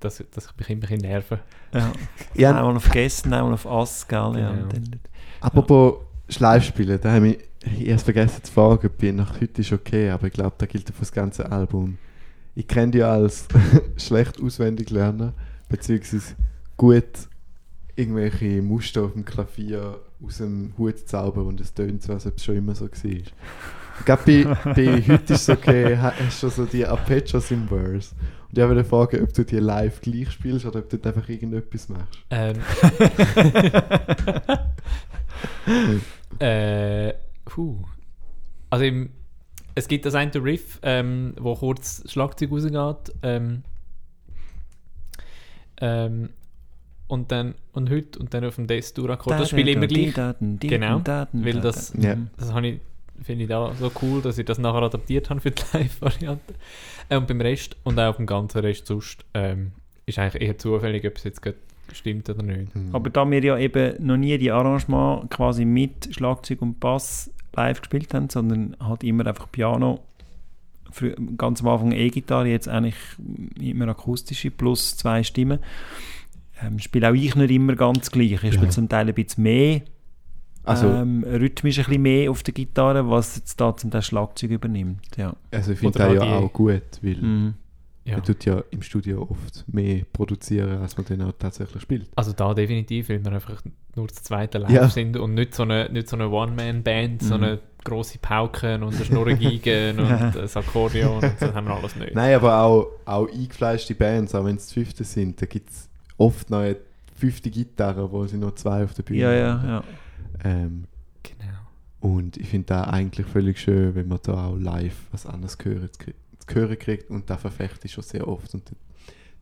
dass, dass ich mich immer ein bisschen nerven. ja. Ja, Einmal auf Gessen, einmal auf Ass, gell? Ja. Genau. und dann- Apropos Schleifspielen, da habe ich ich erst vergessen zu fragen, ob ich nach heute ist okay, aber ich glaube, da gilt für das ganze Album. Ich kenne dich als schlecht auswendig lernen, beziehungsweise gut irgendwelche Muster auf dem Klavier aus dem Hut zaubern und es tönt so, als ob es schon immer so war. Ich glaube, bei, bei heute ist es okay, ha- hast du schon so die Arpeggios im Verse. Und ich wollte fragen, ob du die live gleich spielst oder ob du einfach irgendetwas machst. Ähm, äh, puh. Also im, es gibt das eine Riff, ähm, wo kurz das Schlagzeug rausgeht. Ähm, ähm, und dann und heute und dann auf dem Death-Dur-Akkord. Das spiele ich immer gleich. Genau, weil das- Ja. Das habe ich, finde ich da so cool, dass ich das nachher adaptiert habe für die Live-Variante. Äh, und beim Rest und auch beim ganzen Rest sonst ähm, ist eigentlich eher zufällig, ob es jetzt gerade stimmt oder nicht. Aber da wir ja eben noch nie die Arrangement quasi mit Schlagzeug und Bass live gespielt haben, sondern halt immer einfach Piano, ganz am Anfang E-Gitarre, jetzt eigentlich immer akustische plus zwei Stimmen, ähm, spiele auch ich nicht immer ganz gleich. Ich spiele Ja. zum Teil ein bisschen mehr, Also, ähm, rhythmisch ein bisschen mehr auf der Gitarre, was jetzt da zum Teil Schlagzeug übernimmt. Ja. also ich finde das ja auch gut, weil Mhm. Ja. Man tut ja im Studio oft mehr produzieren, als man dann auch tatsächlich spielt. Also da definitiv, weil wir einfach nur das zweite Live Ja. sind und nicht so eine, nicht so eine One-Man-Band, so Mhm. eine grosse Pauken und eine Schnurrengigen und das Akkordeon und das haben wir alles nicht. Nein, aber auch, auch eingefleischte Bands, auch wenn es die fünfte sind, da gibt es oft noch eine fünfte Gitarre, wo sie nur zwei auf der Bühne Ja, ja, haben. ja. Ähm, Genau. und ich finde da eigentlich völlig schön, wenn man da auch live was anderes hören, zu, zu hören kriegt und da verfechte ich schon sehr oft und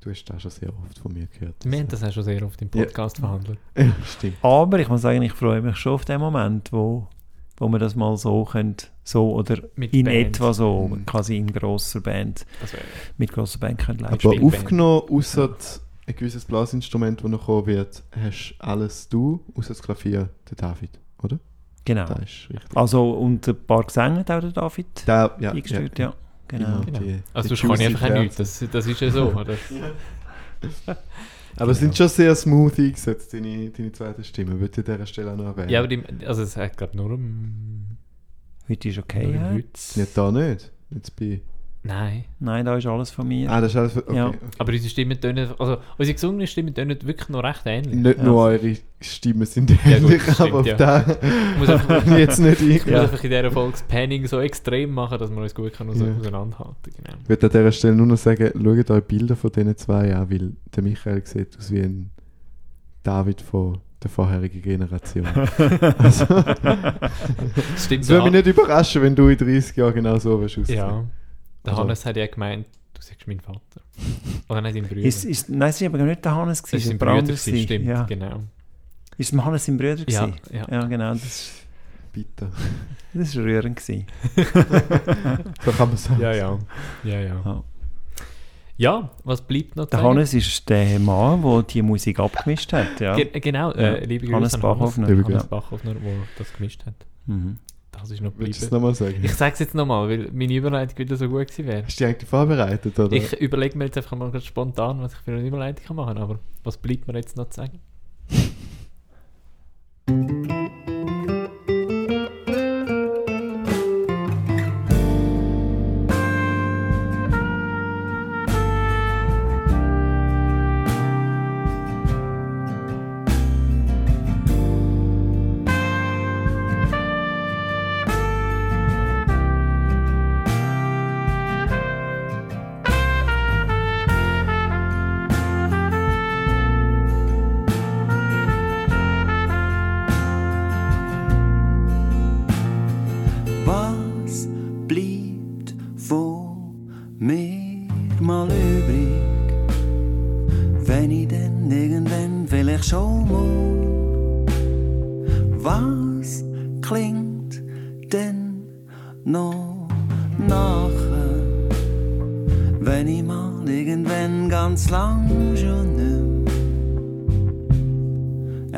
du hast das schon sehr oft von mir gehört. Wir haben das auch schon sehr oft im Ja. Podcast verhandelt. Ja, stimmt. Aber ich muss sagen, ich freue mich schon auf den Moment, wo, wo wir das mal so können, so oder Mit in Band. etwa so, Mhm. quasi in grosser Band, wäre mit grosser Band können live Aber aufgenommen, außer ein gewisses Blasinstrument, das noch kommen wird, hast alles du, außer das Klavier, der David, oder? Genau. Das ist richtig. Also und ein paar Gesänge hat auch der David Da, ja, eingestellt, ja. Genau. Genau. die- Also die kann ich einfach auch nichts. Das, das ist ja so, oder? Aber es sind schon sehr smooth eingesetzt, deine, deine zweite Stimme. Würde ich an dieser Stelle auch noch erwähnen. Ja, aber die, also es hat glaube nur um... Heute ist okay. Ja? heute. Nicht da nicht. Jetzt bei... Nein. Nein, da ist alles von mir. Ah, das ist alles... für- Okay, Ja. okay. Aber unsere Stimmen tönen... Also unsere gesungenen Stimmen tönen wirklich noch recht ähnlich. Nicht Ja. nur eure Stimmen sind Ja, gut, ähnlich, das aber auf stimmt, da muss einfach- ich jetzt nicht Ich ein. muss einfach in dieser Folge das Panning so extrem machen, dass wir uns gut ause Ja. auseinanderhalten genau. Ich würde an dieser Stelle nur noch sagen, schaut euch Bilder von diesen zwei an, weil der Michael sieht aus wie ein David von der vorherigen Generation. also, Das stimmt es würde mich ja. nicht überraschen, wenn du in 30 Jahren genau so wirst aussehen. Ja. Der Also- Hannes hat ja gemeint, du sagst mein Vater. Oder nein, sein Bruder. Ist, ist, nein, es war aber nicht der Hannes, gewesen, sein es war Bruder, jemand anderes gewesen, stimmt, Ja. genau. Ist es Hannes sein Bruder? Ja, gewesen? ja. ja, genau. Das, Bitte. das war rührend. Gewesen. So kann man sagen. Ja, ja. Ja, ja. Ja. Ja, was bleibt noch Der sagen? Hannes ist der Mann, der die Musik abgemischt hat. Ja. Ge genau, äh, Ja. liebe Grüße Hannes an Bachhoffner. Hannes. Bachhoffner, der das gemischt hat. Mhm. Das ist noch Willst du es nochmal sagen? Ich sage es jetzt nochmal, weil meine Überleitung wieder so gut gewesen wäre. Hast du dich eigentlich vorbereitet, oder? Ich überlege mir jetzt einfach mal ganz spontan, was ich für eine Überleitung kann machen kann, aber was bleibt mir jetzt noch zu sagen?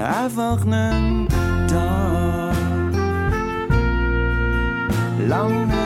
erwachnen da. Laune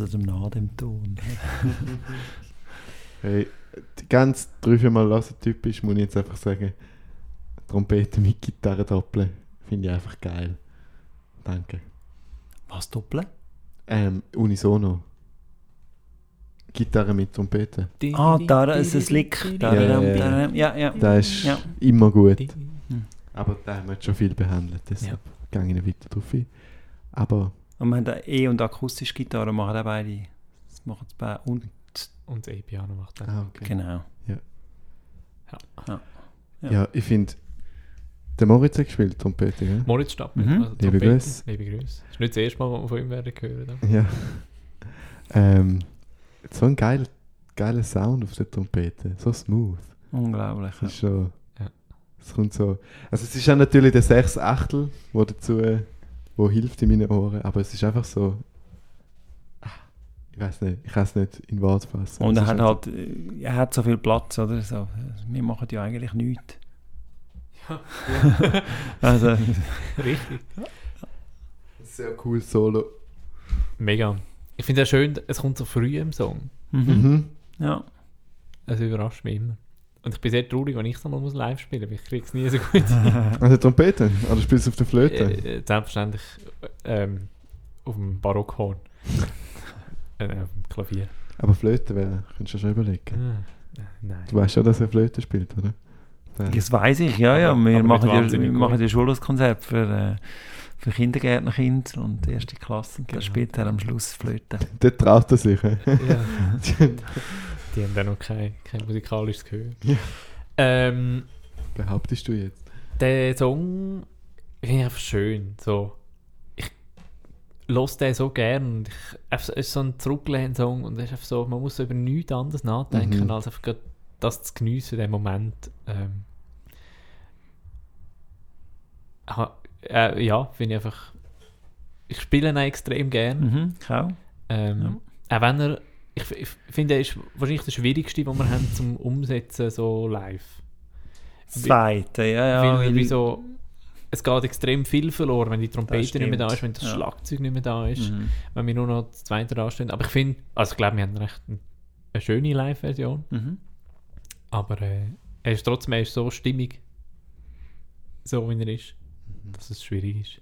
Hört dem nach dem Ton. Hey, die ganz drei, vier Mal hören typisch, muss ich jetzt einfach sagen. Trompete mit Gitarre doppeln, finde ich einfach geil. Danke. Was doppeln? Ähm, unisono. Gitarre mit Trompete. Ah, da ist ein Lick. Da, Ja, ja, da, ja, ja. Das ist Ja. immer gut. Hm. Aber da haben wir jetzt schon viel behandelt, deshalb gehe ich nicht weiter drauf ein. Aber Und wir haben da E- und akustische Gitarre, machen auch beide. Das machen sie beide. Und, Und das E-Piano macht dann. ah, okay. genau. ja. Ja. ich finde, der Moritz hat gespielt, Trompete, gell? Moritz Stappen. Mhm. also Liebe Trompete. Grüße. Liebe Grüße. Das ist nicht das erste Mal, was wir von ihm werden hören. da. Ja. ähm, so ein geiler, geiler Sound auf der Trompete. So smooth. Unglaublich. Das Ja. ist schon. Ja. Es kommt so. Also es ist auch natürlich der sechs Achtel, wo dazu, äh, wo hilft in meinen Ohren, aber es ist einfach so. Ich weiß nicht, ich kann es nicht in Worte fassen. Und Es er hat halt, er hat so viel Platz, oder? So, wir machen ja eigentlich nichts. Also, Richtig. sehr cool Solo. Mega. Ich finde es schön, es kommt so früh im Song. mhm. Mhm. Ja. Es überrascht mich immer. Und ich bin sehr traurig, wenn ich es mal muss live spielen muss. Ich kriege es nie so gut. Also Trompete? Oder spielst du auf der Flöte? Äh, äh, selbstverständlich ähm, auf dem Barockhorn. äh, auf dem Klavier. Aber Flöte wäre, könntest du schon überlegen. Ah, nein. Du weißt schon, dass er Flöte spielt, oder? Der- Das weiß ich, ja, ja. Wir aber machen ja, wir machen ja Schulhauskonzert für, äh, für Kindergärtnerkinder und erste Klassen. Da Genau. spielt er am Schluss Flöte. Dort traut er sich. hä? Ja. Die haben dann noch kein, kein musikalisches Gehör. Ja. Ähm, Behauptest du jetzt? der Song finde ich einfach schön. So, ich höre den so gern und ich, einfach, es ist so ein zurückgelehnt Song und es ist so, man muss über nichts anderes nachdenken, Mhm. als einfach das zu geniessen, den Moment. Ähm, äh, ja, finde ich einfach. Ich spiele ihn extrem gern. Mhm, auch. Ähm, Auch wenn er, ich, ich finde, er ist wahrscheinlich der schwierigste, den wir haben zum Umsetzen so live. Das Zweite, ja, ja. weil, so, es geht extrem viel verloren, wenn die Trompete Das nicht mehr da ist, wenn das Ja. Schlagzeug nicht mehr da ist, Mhm. wenn wir nur noch das zweite da stehen. Aber ich finde, also ich glaube, wir haben recht ein, eine schöne Live-Version, Mhm. aber äh, er ist trotzdem er ist so stimmig, so wie er ist, Mhm. dass es schwierig ist,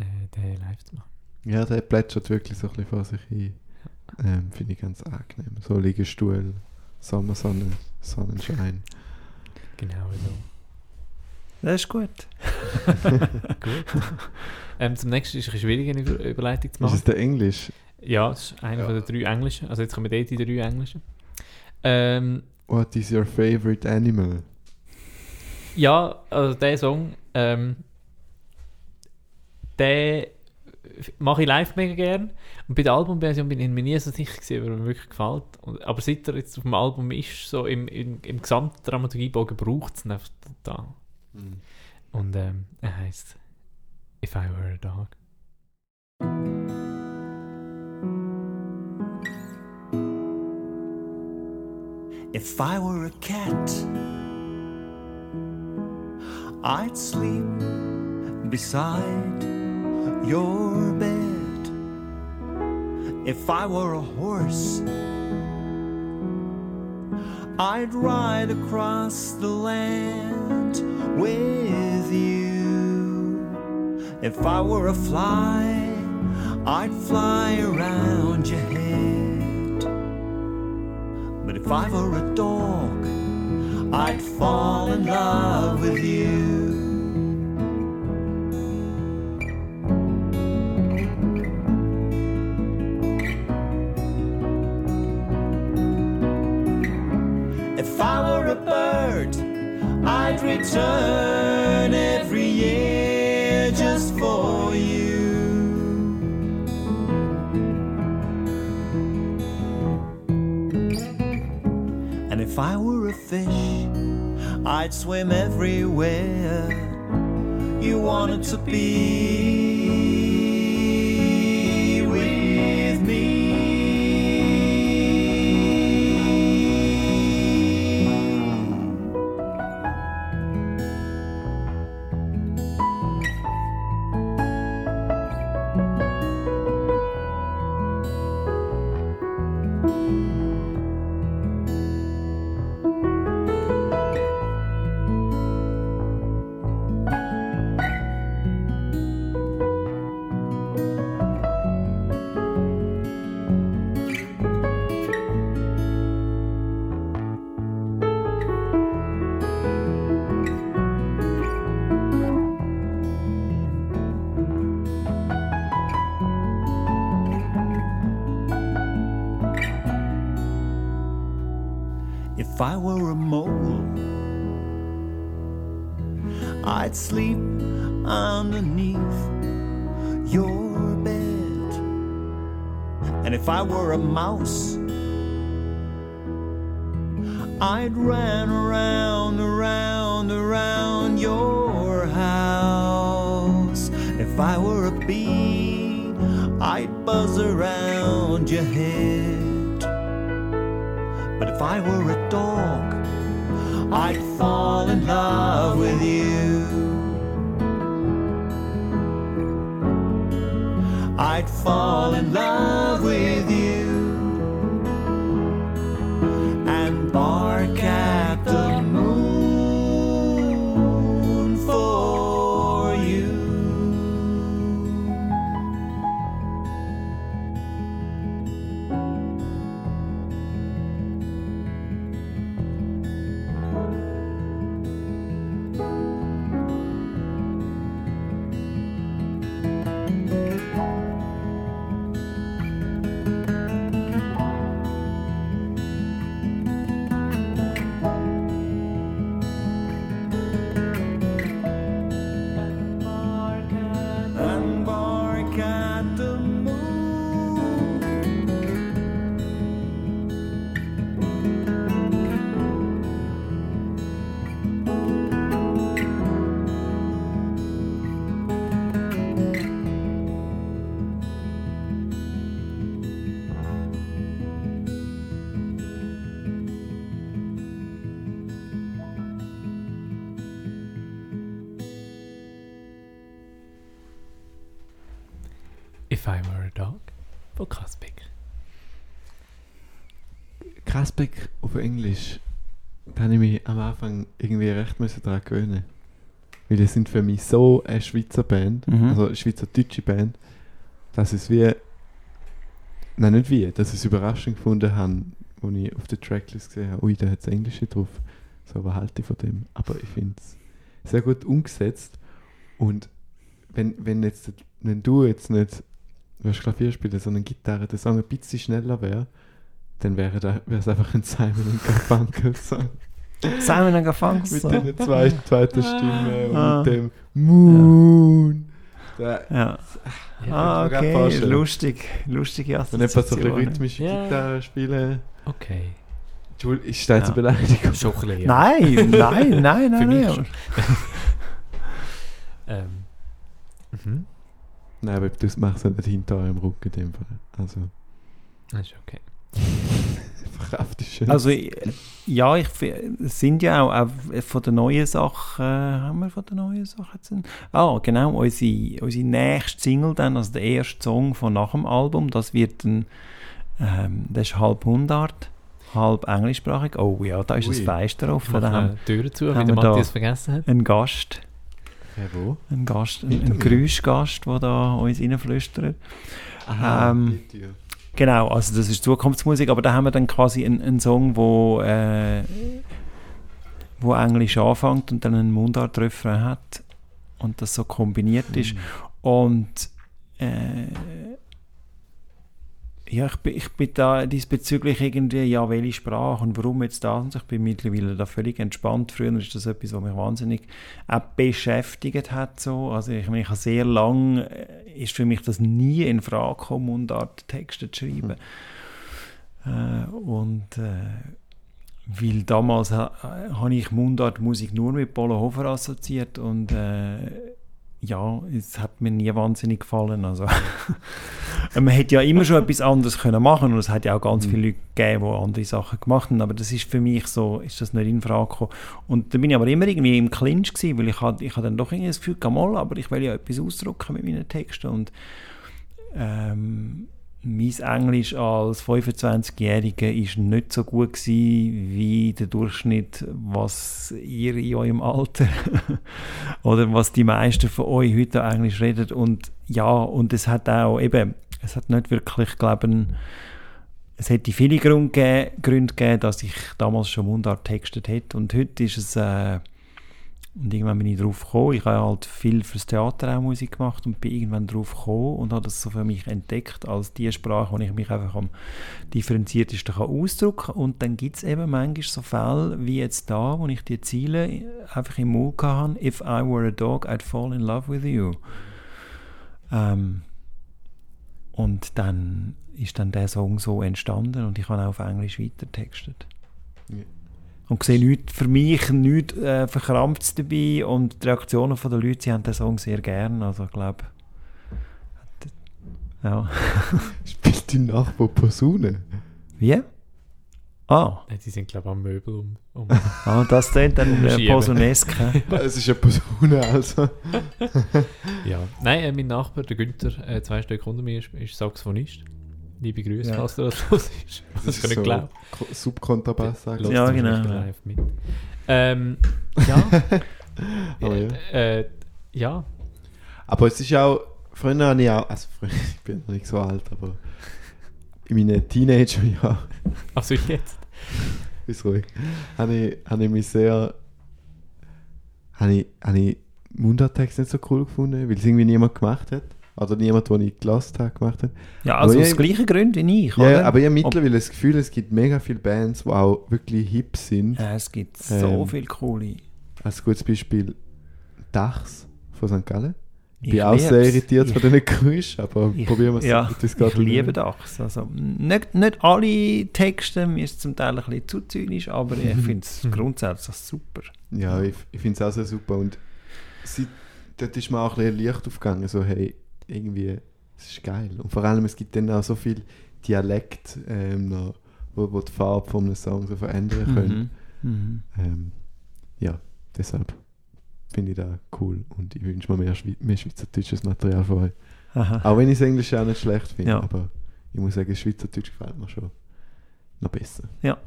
äh, den live zu machen. Ja, der plätschert wirklich so ein bisschen vor sich hin. Ähm, Finde ich ganz angenehm. So Liegestuhl, Sommersonne, Sonnenschein. Genau so. Das ist gut. Gut. ähm, zum nächsten ist es eine schwierige Über Überleitung zu Ist machen. es der Englisch? Ja, das ist einer Ja. von den drei englischen. Also jetzt kommen eh die drei englischen. Ähm, What is your favorite animal? ja, also der Song, ähm, den mache ich live mega gern. Und bei der Albumversion bin ich mir nie so sicher gewesen, ob er mir wirklich gefällt. Und, aber seit er jetzt auf dem Album ist, so im, im, im Gesamtdramaturgiebogen braucht es ihn einfach total. Und ähm, er heißt If I Were a Dog. If I were a cat, I'd sleep beside your bed. If I were a horse, I'd ride across the land with you. If I were a fly, I'd fly around your head. But if I were a dog, I'd fall in love with you. Return every year just for you. And if I were a fish, I'd swim everywhere you wanted to be if I were a mouse, I'd run around, around, around your house. If I were a bee, I'd buzz around your head. But if I were a dog, I'd fall in love with you. I'd fall Auf Englisch, da habe ich mich am Anfang irgendwie recht müssen daran gewöhnen. Weil das sind für mich so eine Schweizer Band, Mhm. also eine schweizerdeutsche Band, dass es wie. Nein, nicht wie, dass ich es überraschend gefunden habe, als ich auf der Tracklist gesehen habe, ui, da hat es Englische drauf. So, was halte ich von dem? Aber ich finde es sehr gut umgesetzt. Und wenn, wenn, jetzt, wenn du jetzt nicht Klavier spielen, sondern Gitarre, der Song ein bisschen schneller wäre, dann wäre da- wäre es einfach ein Simon und Garfunkel Song. Simon and Garfunkel. mit so. der zwei, zweiten Stimme und Ah. mit dem Moon. Da, Ja. Ja, Ah, okay. Lustig. Lustige wenn jemand so ein bisschen Assoziationen. rhythmische Ja. Gitarre spielen. Okay. Entschuldigung, ist das jetzt Ja. eine Beleidigung? Schon ein bisschen, ja. Nein, nein, nein, Für nein. mich nein. schon. ähm. Mhm. Nein, aber du machst es nicht hinter eurem Rücken in dem Fall. Also, Das ist okay. Also, äh, ja, ich, sind ja auch, auch von den neuen Sachen, äh, haben wir von den neuen Sachen jetzt einen? Ah, genau, unsere, unsere nächste Single dann, also der erste Song von nach dem Album, das wird ein, ähm, das ist halb Mundart, halb englischsprachig. Oh ja, da ist Ui. ein Fenster Ich offen, da haben eine Tür zu, wie haben der wir da- Matthias vergessen hat. einen Gast, Ja, wo? einen Gast, ein, ein. Geräuschgast, der da uns reinflüstert. Ähm, die Tür. Genau, also das ist Zukunftsmusik, aber da haben wir dann quasi einen, einen Song, wo, äh, wo Englisch anfängt und dann einen Mundart-Refrain hat und das so kombiniert ist. Und äh, ja, ich bin, ich bin da diesbezüglich irgendwie, ja, welche Sprache und warum jetzt das? Und ich bin mittlerweile da völlig entspannt. Früher ist das etwas, was mich wahnsinnig auch beschäftigt hat. So. Also ich meine, ich habe sehr lang, äh, ist für mich das nie in Frage gekommen, Mundart-Texte zu schreiben. Äh, und äh, weil damals ha, habe ich Mundart-Musik nur mit Polo Hofer assoziiert und äh, ja, es hat mir nie wahnsinnig gefallen. Also, man hätte ja immer schon etwas anderes können machen und es hat ja auch ganz viele Leute gegeben, die andere Sachen gemacht haben, aber das ist für mich so, ist das nicht in Frage gekommen. Und da bin ich aber immer irgendwie im Clinch gewesen, weil ich hatte ich dann doch irgendwie das Gefühl, mal, aber ich will ja etwas ausdrücken mit meinen Texten und ähm, mein Englisch als 25-Jähriger ist nicht so gut gewesen wie der Durchschnitt, was ihr in eurem Alter oder was die meisten von euch heute Englisch redet und ja, und es hat auch eben, es hat nicht wirklich, glaube ich, es hätte viele Gründe gegeben, Gründe gegeben, dass ich damals schon Mundart textet hätte und heute ist es äh, und irgendwann bin ich drauf gekommen. Ich habe halt viel fürs Theater auch Musik gemacht und bin irgendwann drauf gekommen und habe das so für mich entdeckt als die Sprache, wo ich mich einfach am differenziertesten ausdrücken kann. Und dann gibt es eben manchmal so Fälle wie jetzt da, wo ich die Ziele einfach im Mund hatte. If I were a dog, I'd fall in love with you. Ähm, und dann ist dann der Song so entstanden und ich habe auch auf Englisch weitertextet. Ja. Und sehe nichts, für mich nichts äh, Verkrampftes dabei und die Reaktionen der Leute, sie haben den Song sehr gern, also ich glaube, ja. Spielt dein Nachbar Posaune? Wie? Ah, Nein, die sind, glaube ich, am Möbel um. um. ah das klingt dann äh, hä? Es ist eine Posaune, also. ja. Nein, äh, mein Nachbar, der Günther, äh, zwei Stück unter mir, ist, ist Saxophonist. Liebe Grüße, Ja. falls du das los ist. Das, kann ich so glauben. Ko- Subkontrabass sagen. Lässt Ja, genau. Ähm, ja. Aber ja. Äh, äh, ja. Aber es ist auch, früher habe ich auch, also früher, ich bin noch nicht so alt, aber in meinen Teenagerjahren, Also jetzt. ist ruhig, habe ich, habe ich mich sehr, habe ich, habe ich Mundarttext nicht so cool gefunden, weil es irgendwie niemand gemacht hat. Oder niemand, den ich gelassen habe, gemacht hat. Ja, also Aber aus ja, gleichen Gründen wie ich, Ja, aber ich habe mittlerweile das Gefühl, es gibt mega viele Bands, die auch wirklich hip sind. Ja, es gibt so Ähm, viele coole. Als gutes Beispiel Dachs von St. Gallen. Ich Ich bin auch lieb's. sehr irritiert Ich- von diesen Geräuschen, aber Ich, probieren wir es. ja, ob das ich liebe nicht. das. Also, nicht, nicht alle Texte, mir ist zum Teil ein bisschen zu zynisch, aber ich finde es grundsätzlich super. Ja, ich, ich finde es auch sehr super. Und sie, dort ist mir auch ein bisschen Licht aufgegangen, so hey, irgendwie, es ist geil. Und vor allem, es gibt dann auch so viel Dialekt, ähm, noch, wo, wo die Farbe von einem Song so verändern können. Mhm. Mhm. Ähm, ja, deshalb finde ich das cool und ich wünsche mir mehr, Schwe mehr schweizerdeutsches Material von euch. Aha. Auch wenn ich das Englisch auch nicht schlecht finde, Ja. aber ich muss sagen, Schweizerdeutsch gefällt mir schon noch besser. Ja.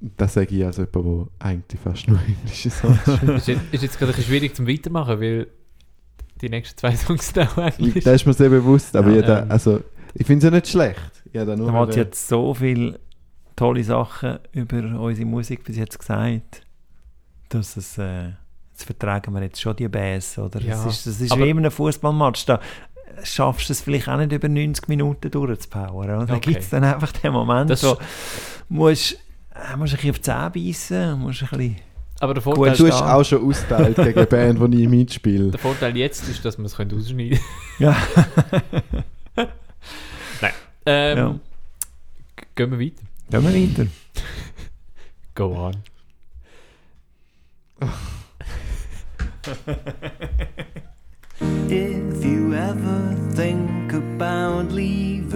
Das sage ich als jemand, der eigentlich fast nur englische Songs ist, jetzt, ist jetzt gerade ein bisschen schwierig zum Weitermachen, weil die nächsten zwei Songs da auch Englisch. Da ist mir sehr bewusst, aber Ja, ich, da, ähm. also, ich finde es ja nicht schlecht. Da nur Da hat jetzt so viele tolle Sachen über unsere Musik bis jetzt gesagt, dass es, äh, jetzt vertragen wir jetzt schon die Bass, oder? Ja, das ist, das ist aber- wie in einem Fußballmatch, da schaffst du es vielleicht auch nicht über 90 Minuten durchzupowern. Und da Okay. gibt es dann einfach den Moment, Das- wo musst, äh, musst ein bisschen auf die Zähne beißen, musst ein bisschen... Aber der Gut, Vorteil, du hast auch schon austeilt gegen eine Band, die ich mitspiele. der Vorteil jetzt ist, dass man es ausschneiden Ja. Nein. Ähm, Ja. Gehen wir weiter. Gehen wir weiter. Go on. If you ever think about leaving,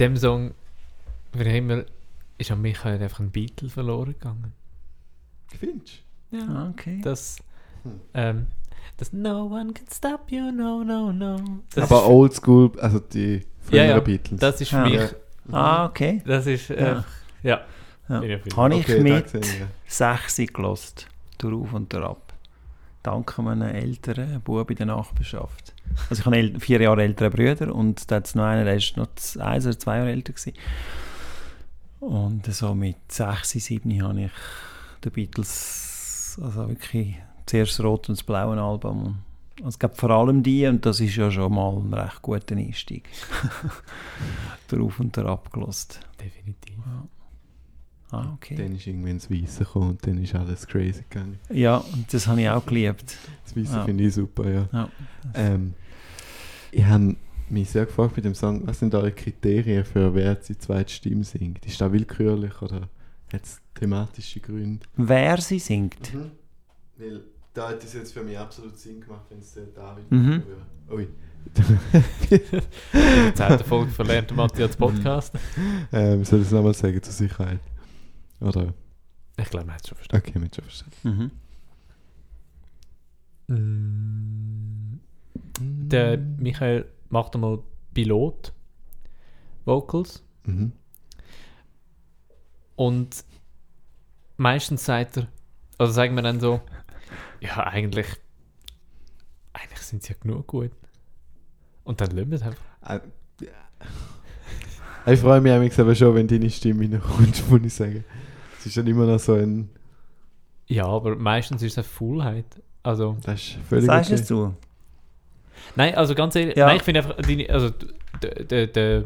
dem Song, den Himmel, ist an Michael einfach ein Beatle verloren gegangen. Findest Ja. Okay. Das, Hm. ähm, das No one can stop you, no, no, no. du? Das Aber oldschool, also die früheren Ja, ja. Beatles. das ist für Ja. mich, Ja. Ah, okay. das ist, äh, Ja. ja. Ja. Habe ich Okay, mit sechs gelost. Durch und durch ab. Dank einem älteren Bub in der Nachbarschaft. Also ich habe vier Jahre älteren Bruder und da hat es noch einen, der ist noch eins oder zwei Jahre älter gewesen. Und so mit sechs, sieben habe ich die Beatles, also wirklich zuerst das Rot und das blaue Album. Also es gab vor allem die und das ist ja schon mal ein recht guter Einstieg. Drauf und ab gelost. Definitiv. Ah, okay. Dann ist irgendwie ins Weiße gekommen und dann ist alles crazy gegangen. Ja, und das habe ich auch geliebt. Das Weiße Ja. finde ich super, ja. Ja. Ähm, ich habe mich sehr gefragt bei dem Song, was sind eure Kriterien für wer jetzt die zweite Stimme singt? Ist das willkürlich oder hat es thematische Gründe? Wer sie singt. Mhm. Weil da hat es jetzt für mich absolut Sinn gemacht, wenn es der David Mhm. würde. Ui. Der zweiten Folge verlernt Matthias Podcast. ähm, soll ich es nochmal sagen zur Sicherheit? Oder? Ich glaube, man hat es schon verstanden. Okay, mit schon verstanden. Mhm. Der Michael macht einmal Pilot, Vocals Mhm. und meistens sagt er, also sagen wir dann so, ja eigentlich, eigentlich sind sie ja genug gut. Und dann lassen wir es einfach. Äh. Ich freue mich eigentlich aber schon, wenn deine Stimme reinkommt, muss ich sagen. Es ist dann immer noch so ein. Ja, aber meistens ist es eine Fullheit. Also, Das ist völlig Sagst okay. du? Nein, also ganz ehrlich, Ja. nein, ich finde einfach, deine, also, d- d- d-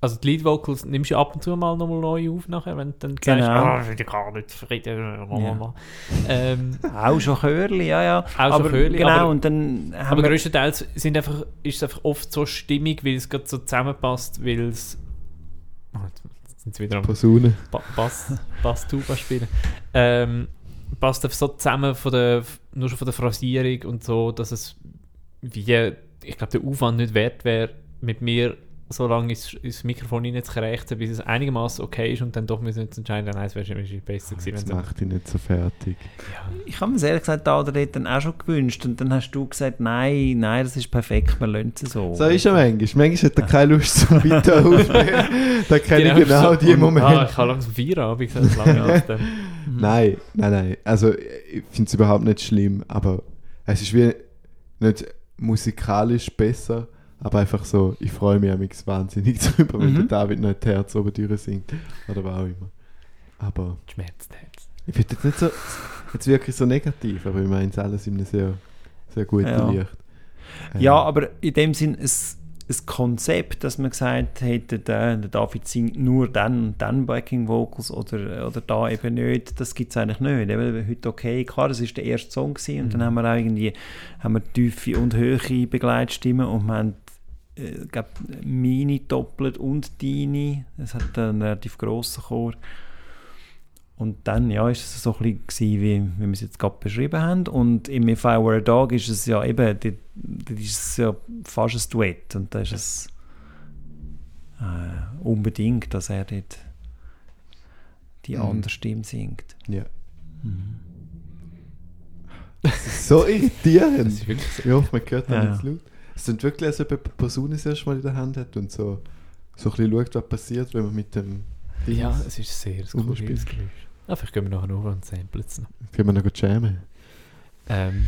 also die Lead Vocals nimmst du ab und zu mal nochmal neu auf nachher, wenn du dann Genau. sagst, oh, ich bin gar nicht zufrieden. Ja. Ähm, Auch schon Chörli, ja, ja. schon aber, Chörli, Genau, aber- und dann haben aber größtenteils sind einfach, ist es einfach oft so stimmig, weil es gerade so zusammenpasst, weil es. Oh, jetzt sind sie wieder am Posaune. Ba- Bass, Bass-Tuba spielen. Ähm, passt so zusammen von der, nur schon von der Phrasierung und so, dass es wie, ich glaube, der Aufwand nicht wert wäre, mit mir so lange ins, ins Mikrofon reinzukrächzen, bis es einigermaßen okay ist und dann doch müssen wir uns entscheiden, nein, es wäre wahrscheinlich besser gewesen, Das wenn macht dich nicht so fertig. ja. Ich habe mir ehrlich gesagt da oder dort dann auch schon gewünscht und dann hast du gesagt, nein, nein, das ist perfekt, wir lassen es so. So ist er manchmal. Manchmal hat er keine Lust zum weiter aufnehmen. Da kenne ich genau die Ah, Momente. ich habe langsam vier habe ich gesagt, lange nach dem. Nein, nein, nein. Also ich finde es überhaupt nicht schlimm, aber es ist wie nicht musikalisch besser, aber einfach so, ich freue mich amigs wahnsinnig drüber, wenn Mhm. der David noch ein Herz oben durch singt. Oder was auch immer. Aber Schmerzt jetzt. ich finde jetzt nicht so, jetzt wirklich so negativ, aber ich meine es alles in einem sehr, sehr guten Ja. Licht. Ähm, Ja, aber in dem Sinn, ein, ein Konzept, dass man gesagt hätte, der, David singt nur dann und dann Backing Vocals oder, oder da eben nicht, das gibt es eigentlich nicht. Eben, heute okay, klar, das war der erste Song gewesen, und dann haben wir auch irgendwie haben wir tiefe und hohe Begleitstimmen und wir haben äh, glaub, meine doppelt und deine, das hat einen relativ grossen Chor. Und dann ja, ist es so ein bisschen, gewesen, wie, wie wir es jetzt gerade beschrieben haben. Und im If I Were a Dog ist es ja eben, das ist es ja fast ein Duett. Und da ist es äh, unbedingt, dass er dort die Mhm. andere Stimme singt. Ja. Das ist so irritierend. Das ist wirklich so. Ich hoffe, man hört Ja, noch ja. nicht zu laut. Es sind wirklich, als ob jemand die Posaune das erste Mal in der Hand hat und so, so ein bisschen schaut, was passiert, wenn man mit dem Ding Ja, es ist sehr ein Geräusch. Ah, vielleicht gehen wir nachher noch und samplen es noch. Können wir noch gut jammen. Ähm,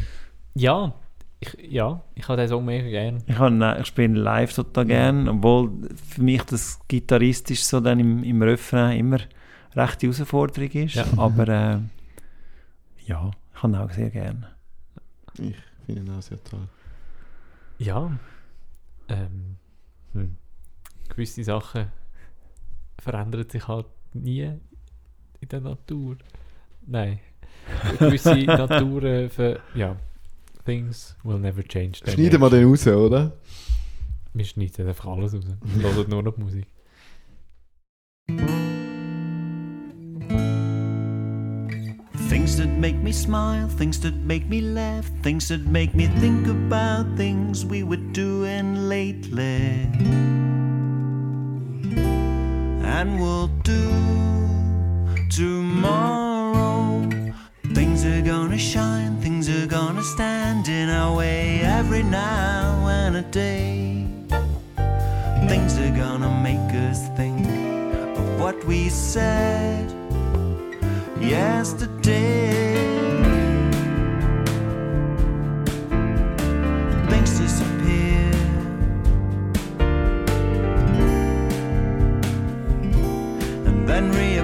ja, ich, ja, ich habe den Song mega gern. Ich, habe, ich spiele live total gern, obwohl für mich das gitarristisch so dann im, im Refrain immer recht die Herausforderung ist. Ja. Aber äh, ja, ich habe ihn auch sehr gern. Ich finde ihn auch sehr toll. Ja, ähm, hm. gewisse Sachen verändern sich halt nie in der Natur. Nein, gewisse Natur, äh, für, ja, things will never change. Schneiden wir den raus, oder? Wir schneiden einfach alles raus. Wir hören nur noch die Musik. Things that make me smile, things that make me laugh, things that make me think about things we were doing lately. And we'll do tomorrow. Things are gonna shine, things are gonna stand in our way every now and a day. Things are gonna make us think of what we said yesterday. Things disappear. And then.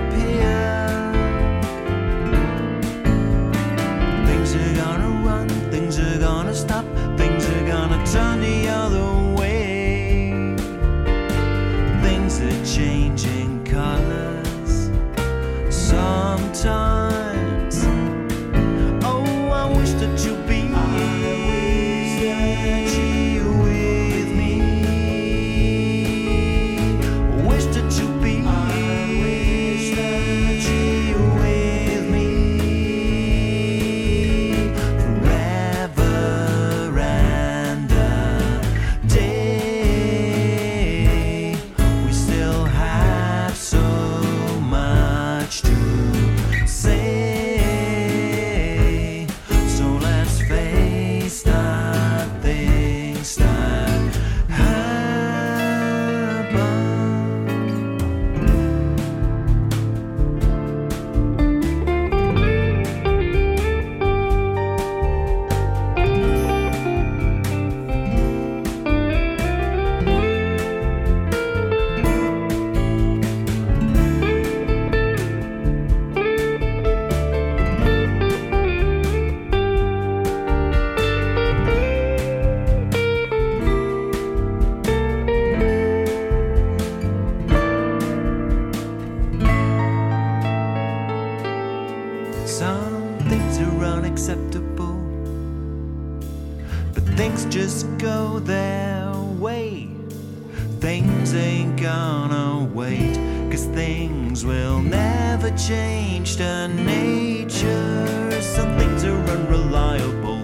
Things ain't gonna wait. Cause things will never change to nature. Some things are unreliable,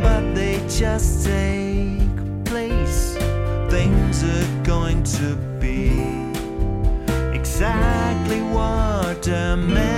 but they just take place. Things are going to be exactly what they're meant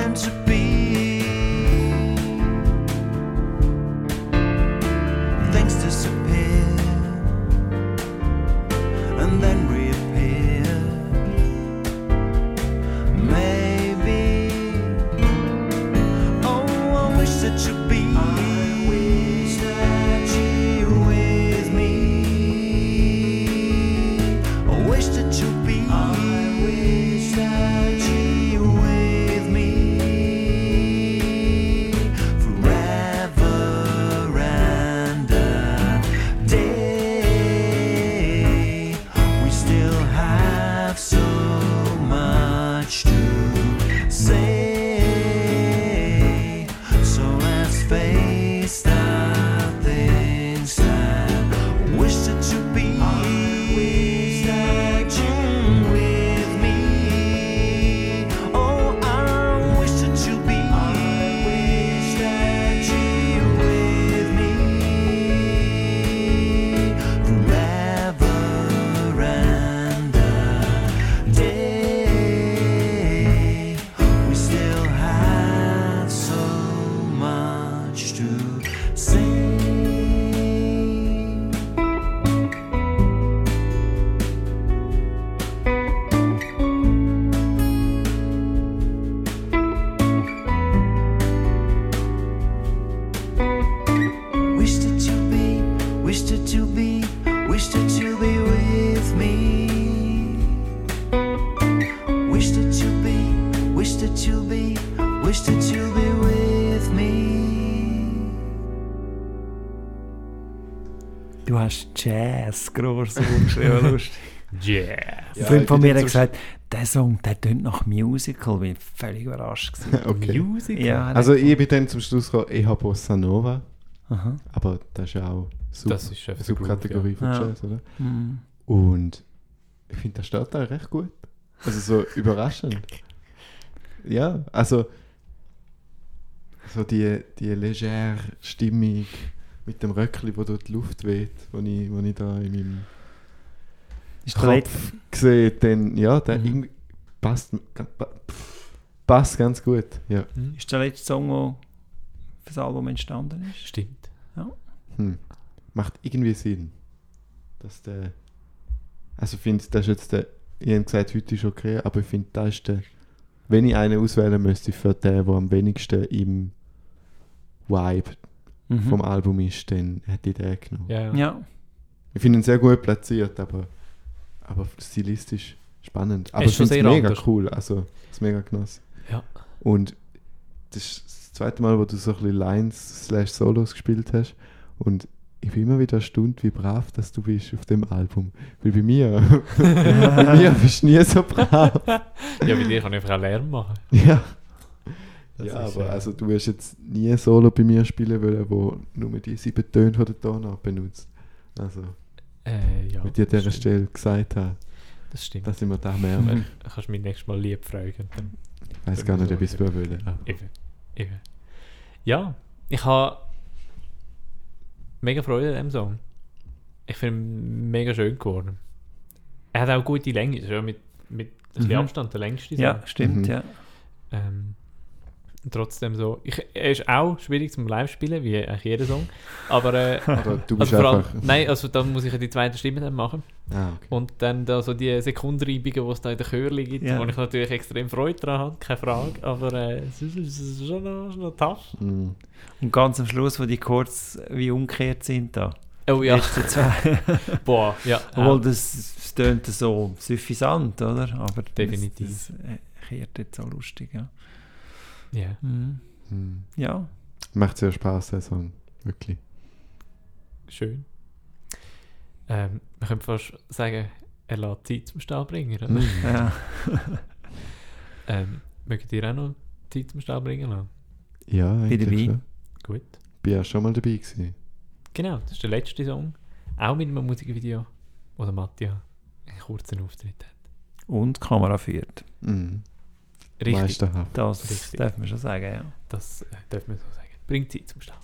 groß umgeschrieben, lustig. Yeah. Ein Freund von ich mir hat so gesagt, der Song, der tönt nach Musical. Bin völlig überrascht gewesen. Okay. Music? ja, Also ich bin dann zum Schluss gekommen, ich habe Bossa Nova, Aha. aber das ist ja auch Sub Das ist Subkategorie von Ja. Jazz, oder? Mhm. Und ich finde, das steht da recht gut. Also so überraschend. Ja, also so die, die legere Stimmung mit dem Röckli, wo dort die Luft weht, wo ich, wo ich da in meinem Ist Kopf sehe, dann ja, der Mhm. passt, passt ganz gut. Ja. Hm? ist der letzte Song, der für das Album entstanden ist? Stimmt. Hm. Macht irgendwie Sinn. Dass der. Also ich finde, das ist jetzt der. Ich habe gesagt, heute ist okay, aber ich finde, das ist der. Wenn ich einen auswählen müsste für den, der am wenigsten im Vibe Mhm. vom Album ist, dann hätte ich den genommen. Ja, ja. Ich finde ihn sehr gut platziert, aber, aber stilistisch spannend. Aber ist ich schon finde es sehr mega anders. cool. Also, es mega genossen. Ja. Und das ist das zweite Mal, wo du so ein bisschen Lines slash Solos gespielt hast. Und ich bin immer wieder erstaunt, wie brav dass du bist auf dem Album. Weil bei mir, bei mir bist du nie so brav. ja, bei dir kann ich einfach auch Lärm machen. Ja. Das ja, aber äh, also du wirst jetzt nie ein Solo bei mir spielen wollen, wo nur die sieben Töne von der Tonart benutzt. Also, Äh, ja. wie ich an das dieser stimmt. Stelle gesagt habe, Das stimmt. dass ich mir da merke. Mhm. Du kannst mich nächstes Mal lieb fragen. Dann Ich weiß gar nicht, ob ich es wollen. aber- Eben. Eben. Ja, ich habe mega Freude an dem Song. Ich finde ihn mega schön geworden. Er hat auch gute Länge, ist ja mit, mit ein bisschen Mhm. Abstand der längste Song. ja stimmt, Mhm. ja. Ähm, trotzdem so. Ich, er ist auch schwierig zum Live-Spielen, wie eigentlich jeder Song. Aber äh, Oder du bist also vor allem, einfach. nein, also dann muss ich ja die zweite Stimme dann machen. Ah, okay. Und dann da so die Sekundenreibungen, die es da in der Chörli gibt, Ja. wo ich natürlich extrem Freude daran habe, keine Frage. Aber äh, es ist, schon, noch, schon noch tough. Mm. Und ganz am Schluss, wo die kurz wie umgekehrt sind da. Oh ja, Letzte zwei. boah, ja. Obwohl das tönt so suffisant, oder? Aber Definitiv. Das, das äh, kehrt jetzt so lustig, ja. Ja. Mhm. Mm. Ja. Macht sehr Spaß, der Song. Wirklich. Schön. Ähm, man könnte fast sagen, er lässt Zeit zum Stahlbringer. Oder? Mm. ja. Ähm, mögt ihr auch noch Zeit zum Stahlbringer lassen? Ja, Bin eigentlich dabei. schon. Gut. Bin ja schon mal dabei gewesen. Genau, das ist der letzte Song. Auch mit einem Musikvideo. wo der Mattia einen kurzen Auftritt hat. Und Kamera führt. Mhm. Richtig, Meisterhaft. Das Richtig. darf man schon sagen, ja. das äh, darf man so sagen. Bringt Zeit zum Start.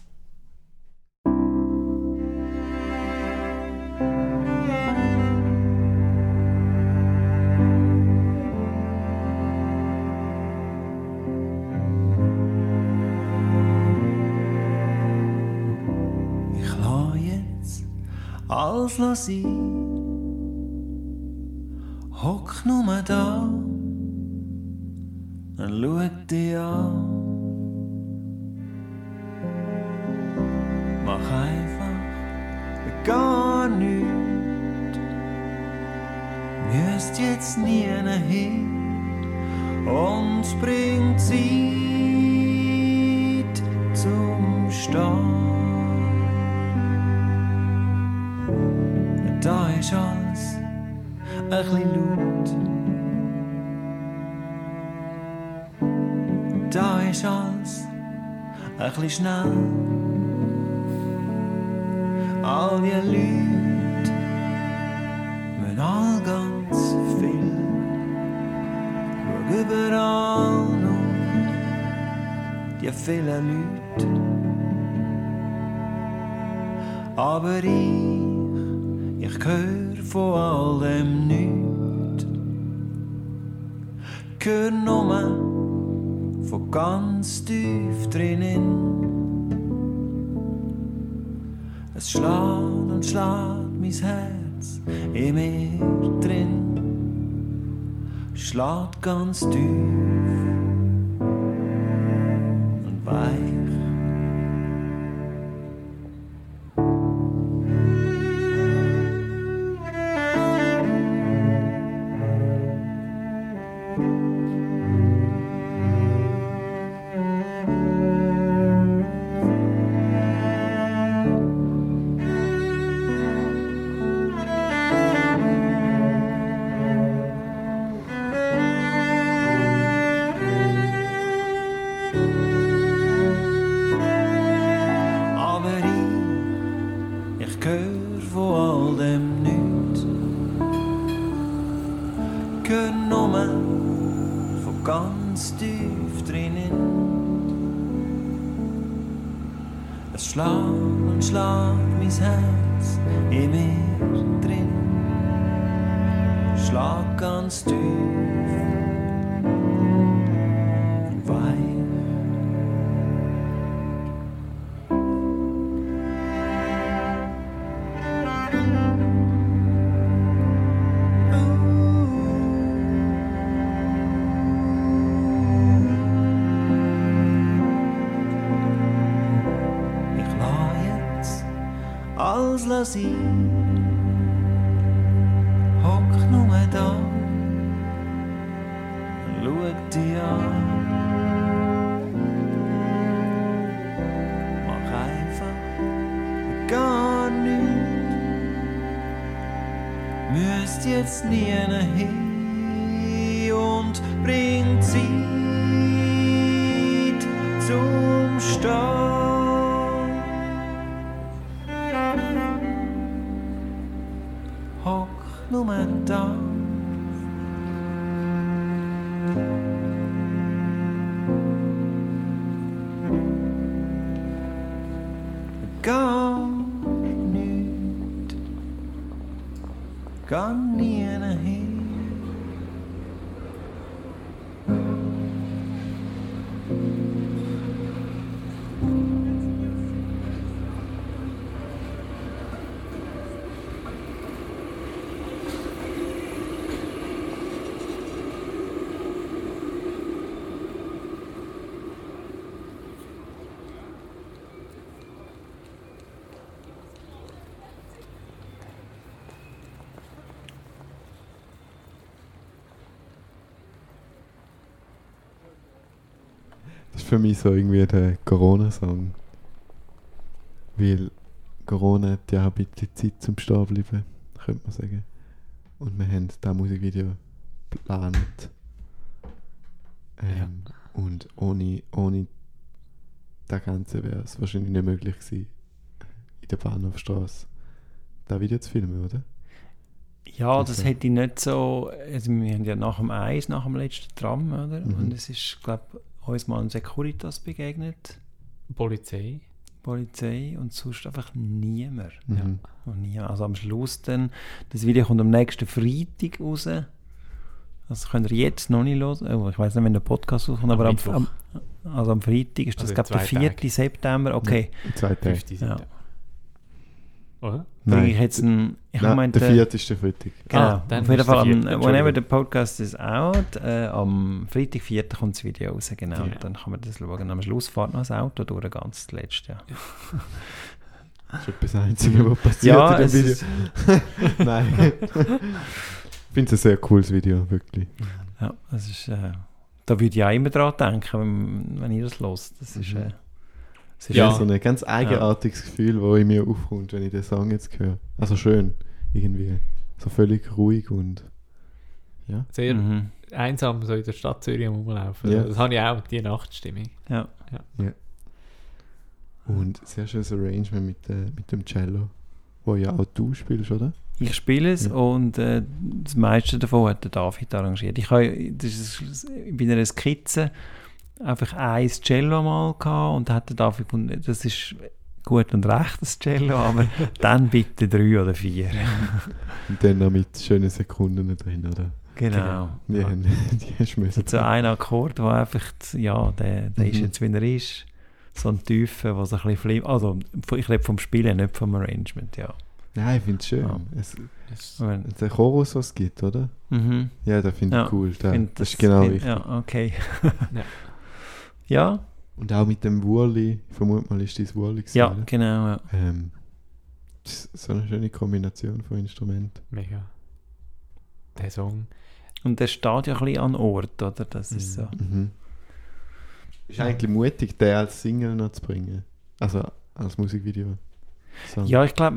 Ich lass jetzt alles sein. Hock nur da und schau dich an. Mach einfach gar nichts. Müsst jetzt nie hin und bringt Zeit zum Start. Da ist alles ein bisschen laut. Ist alles ein bisschen schnell. All die Leute müssen all ganz viel. Schau überall noch die vielen Leute. Aber ich, ich höre von all dem nichts. Hör nur von ganz tief drinnen. Es schlägt und schlägt mein Herz in mir drin. Schlägt ganz tief alles sein. Hock nur da schau dich an. Mach einfach gar nichts. Müsst jetzt nie hin und bringt Zeit zum Start. Für mich so irgendwie der Corona-Song. Weil Corona hat ja auch ein bisschen Zeit zum Stehen bleiben, könnte man sagen. Und wir haben das Musikvideo geplant. Ähm, Und ohne, ohne das Ganze wäre es wahrscheinlich nicht möglich gewesen, in der Bahnhofstraße das Video zu filmen, oder? Ja, Das das ist- hätte ich nicht so. Also wir haben ja nach dem Eis, nach dem letzten Tram, oder? Mhm. Und es ist, glaube uns mal ein Securitas begegnet, Polizei. Polizei, und sonst einfach niemand. Mhm. Nie. Also am Schluss dann, das Video kommt am nächsten Freitag raus. Das könnt ihr jetzt noch nicht hören. Oh, ich weiß nicht, wenn der Podcast rauskommt, aber am, am, also am Freitag ist das, Also glaube der zwei 4. Tagen. September. Okay, In zwei Tagen. 50 Ja. Oder? bringe ich jetzt einen. Ich Nein, meinte, der vierte ist der Freitag. Genau. Ah, dann Auf jeden ist der Fall, am, whenever the podcast is out, äh, am Freitag, 4. kommt das Video raus, genau. Ja. Dann kann man das schauen. Am Schluss fährt noch das Auto durch, ganz das letzte, ja. Das ist etwas das Einzige, was passiert Ja, in dem Video. Nein. ich finde es ein sehr cooles Video, wirklich. ja, es ist, äh, da würde ich auch immer dran denken, wenn, wenn ihr das hört. Das ist, Mhm. äh, es ist Ja. Ja. so ein ganz eigenartiges Gefühl, das in mir aufkommt, wenn ich den Song jetzt höre. Also schön, irgendwie. So völlig ruhig und ja. Sehr Mhm. einsam so in der Stadt Zürich rumlaufen. Ja. Das habe ich auch, die Nachtstimmung. Ja. Und sehr schönes Arrangement mit, äh, mit dem Cello, wo ja auch du spielst, oder? Ich spiele es Ja. und äh, das meiste davon hat der David arrangiert. Ich habe das ist, bei einer Skizze einfach ein Cello mal gehabt und hat David gefunden, das ist gut und recht, das Cello, aber dann bitte drei oder vier. Und dann noch mit schönen Sekunden drin, oder? Genau. Die, Ja. haben, die hast du Es hat so einen Akkord, der einfach, ja, der, der ist Mhm. jetzt, wie er ist. So ein Tiefe, der so ein bisschen flim Also, ich rede vom Spielen, nicht vom Arrangement, ja. Nein, ich finde es schön. Ja. Es, Das, Wenn- der Chorus, was es gibt, oder? Mhm. Ja, das finde ich Ja, cool. Da, Find das, ist genau find- richtig. Ja, okay. Ja. Ja, Und auch mit dem Wurli, ich vermute mal, ist das Wurli gewesen, ja, oder? genau. Ja. Ähm, das ist so eine schöne Kombination von Instrumenten. mega. Der Song. Und der steht ja ein bisschen an Ort, oder? Das ist so. Mhm. Ist eigentlich mutig, den als Single noch zu bringen. Also als Musikvideo. So. Ja, ich glaube,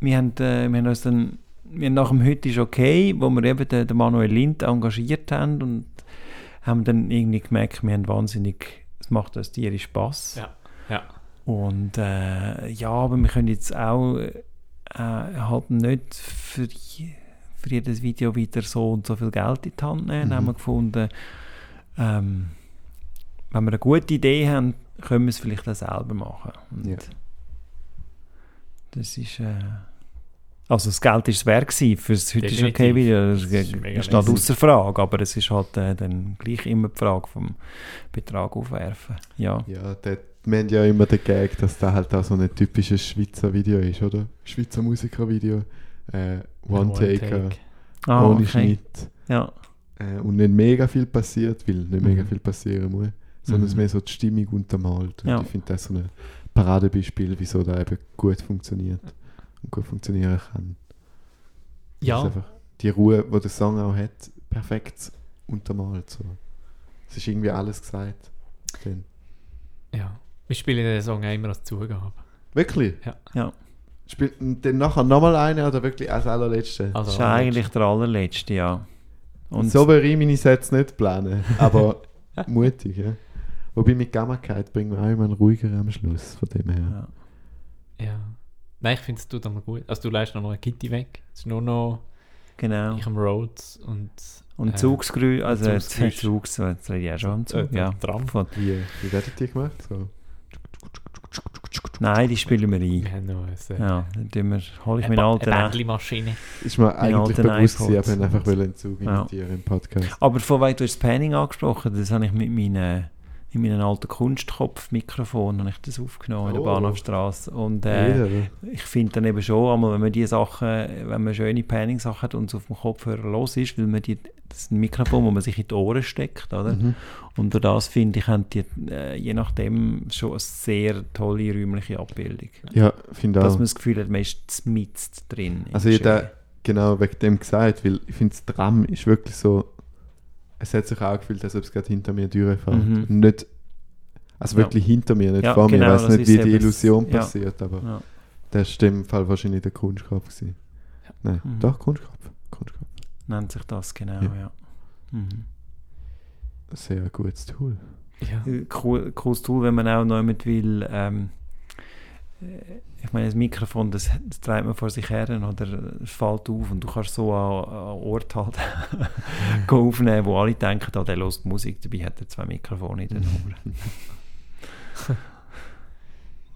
wir haben, äh, wir haben uns dann, wir haben nach dem «Heute ist okay», wo wir eben den, den Manuel Lind engagiert haben und haben dann irgendwie gemerkt, wir haben wahnsinnig, es macht uns tierisch Spass. Ja. Ja. Und äh, ja, aber wir können jetzt auch äh, halt nicht für, für jedes Video wieder so und so viel Geld in die Hand nehmen. Mhm. haben wir gefunden, ähm, wenn wir eine gute Idee haben, können wir es vielleicht auch selber machen. Und Ja. Das ist... Äh, also das Geld ist es wert gewesen für das «Heute ist Definitiv. okay» Video. Das, Das ist das mega steht lässig. außer Frage, aber es ist halt äh, dann gleich immer die Frage vom Betrag aufwerfen. Ja. Ja, der, wir haben ja immer den Gag, dass das halt auch so ein typisches Schweizer Video ist, oder? Schweizer Musikervideo. Äh, One-Taker, Ah, ohne okay. Schnitt. Ja. Äh, und nicht mega viel passiert, weil nicht mega Mhm. viel passieren muss, sondern es Mhm. mehr so die Stimmung untermalt. Und Ja. ich finde das so ein Paradebeispiel, wieso da eben gut funktioniert und gut funktionieren kann. Das ist Ja, einfach die Ruhe, die der Song auch hat, perfekt untermalt. So. Es ist irgendwie alles gesagt. Dann. ja. Wir spielen den Song auch immer als Zugabe. Wirklich? Ja. Ja. Spielt dann nachher nochmal eine oder wirklich als allerletzte? Also, Das ist eigentlich der allerletzte, ja. Und so würde ich meine Sätze nicht planen, aber mutig, ja. Wobei mit Gammakeit bringen wir auch immer einen ruhigeren am Schluss, von dem her. ja, Ja. Nein, ich finde es tut noch gut. Also du lässt noch eine Kitty weg. Es ist nur noch genau. ich am Rhodes und Und äh, Zugsgrü, also jetzt Zugsgeräusch. Zugs, jetzt rede ich ja schon am äh, Zug, ja. Tram. Von, Wie, wie werden die gemacht? So. nein, die spielen wir Wir ein. haben noch ein, äh, Ja, dann tun wir, hole ich eine meinen Ba- alten eine an. Bändli-Maschine. Ist mir eigentlich bewusst, ich einfach wollte einen Zug Ja. imitieren im Podcast. Aber von weit du hast das Panning angesprochen, das habe ich mit meinen in meinem alten Kunstkopf-Mikrofon habe ich das aufgenommen in der Oh. Bahnhofstraße und äh, oder? ich finde dann eben schon, einmal, wenn man die Sachen, wenn man schöne Panning-Sachen hat und es auf dem Kopfhörer los ist, weil man die, das ist ein Mikrofon, wo man sich in die Ohren steckt, oder? Mhm. Und durch das finde ich, haben die äh, je nachdem schon eine sehr tolle räumliche Abbildung. Ja, finde Dass auch. man das Gefühl hat, man ist mitten drin. Also ich genau wegen dem gesagt, weil ich finde, das Tram ist wirklich so, es hat sich auch gefühlt, als ob es gerade hinter mir durchfährt. Mhm. Nicht, also Ja. wirklich hinter mir, nicht Ja, vor mir. genau, ich weiß nicht, wie die eben das- Illusion ja. passiert, aber Ja. das ist in dem Fall wahrscheinlich der Kunstkopf gewesen. Nein, Mhm. doch, Kunstkopf. Kunstkopf. Nennt sich das genau, Ja. ja. Mhm. Sehr gutes Tool. Ja. Cool, cooles Tool, wenn man auch noch mit will, ähm, ich meine, das Mikrofon, das, das treibt man vor sich her oder es fällt auf und du kannst so an, an Ort halt aufnehmen, wo alle denken, ah, der hört Musik, dabei hat er zwei Mikrofone in den Ohren.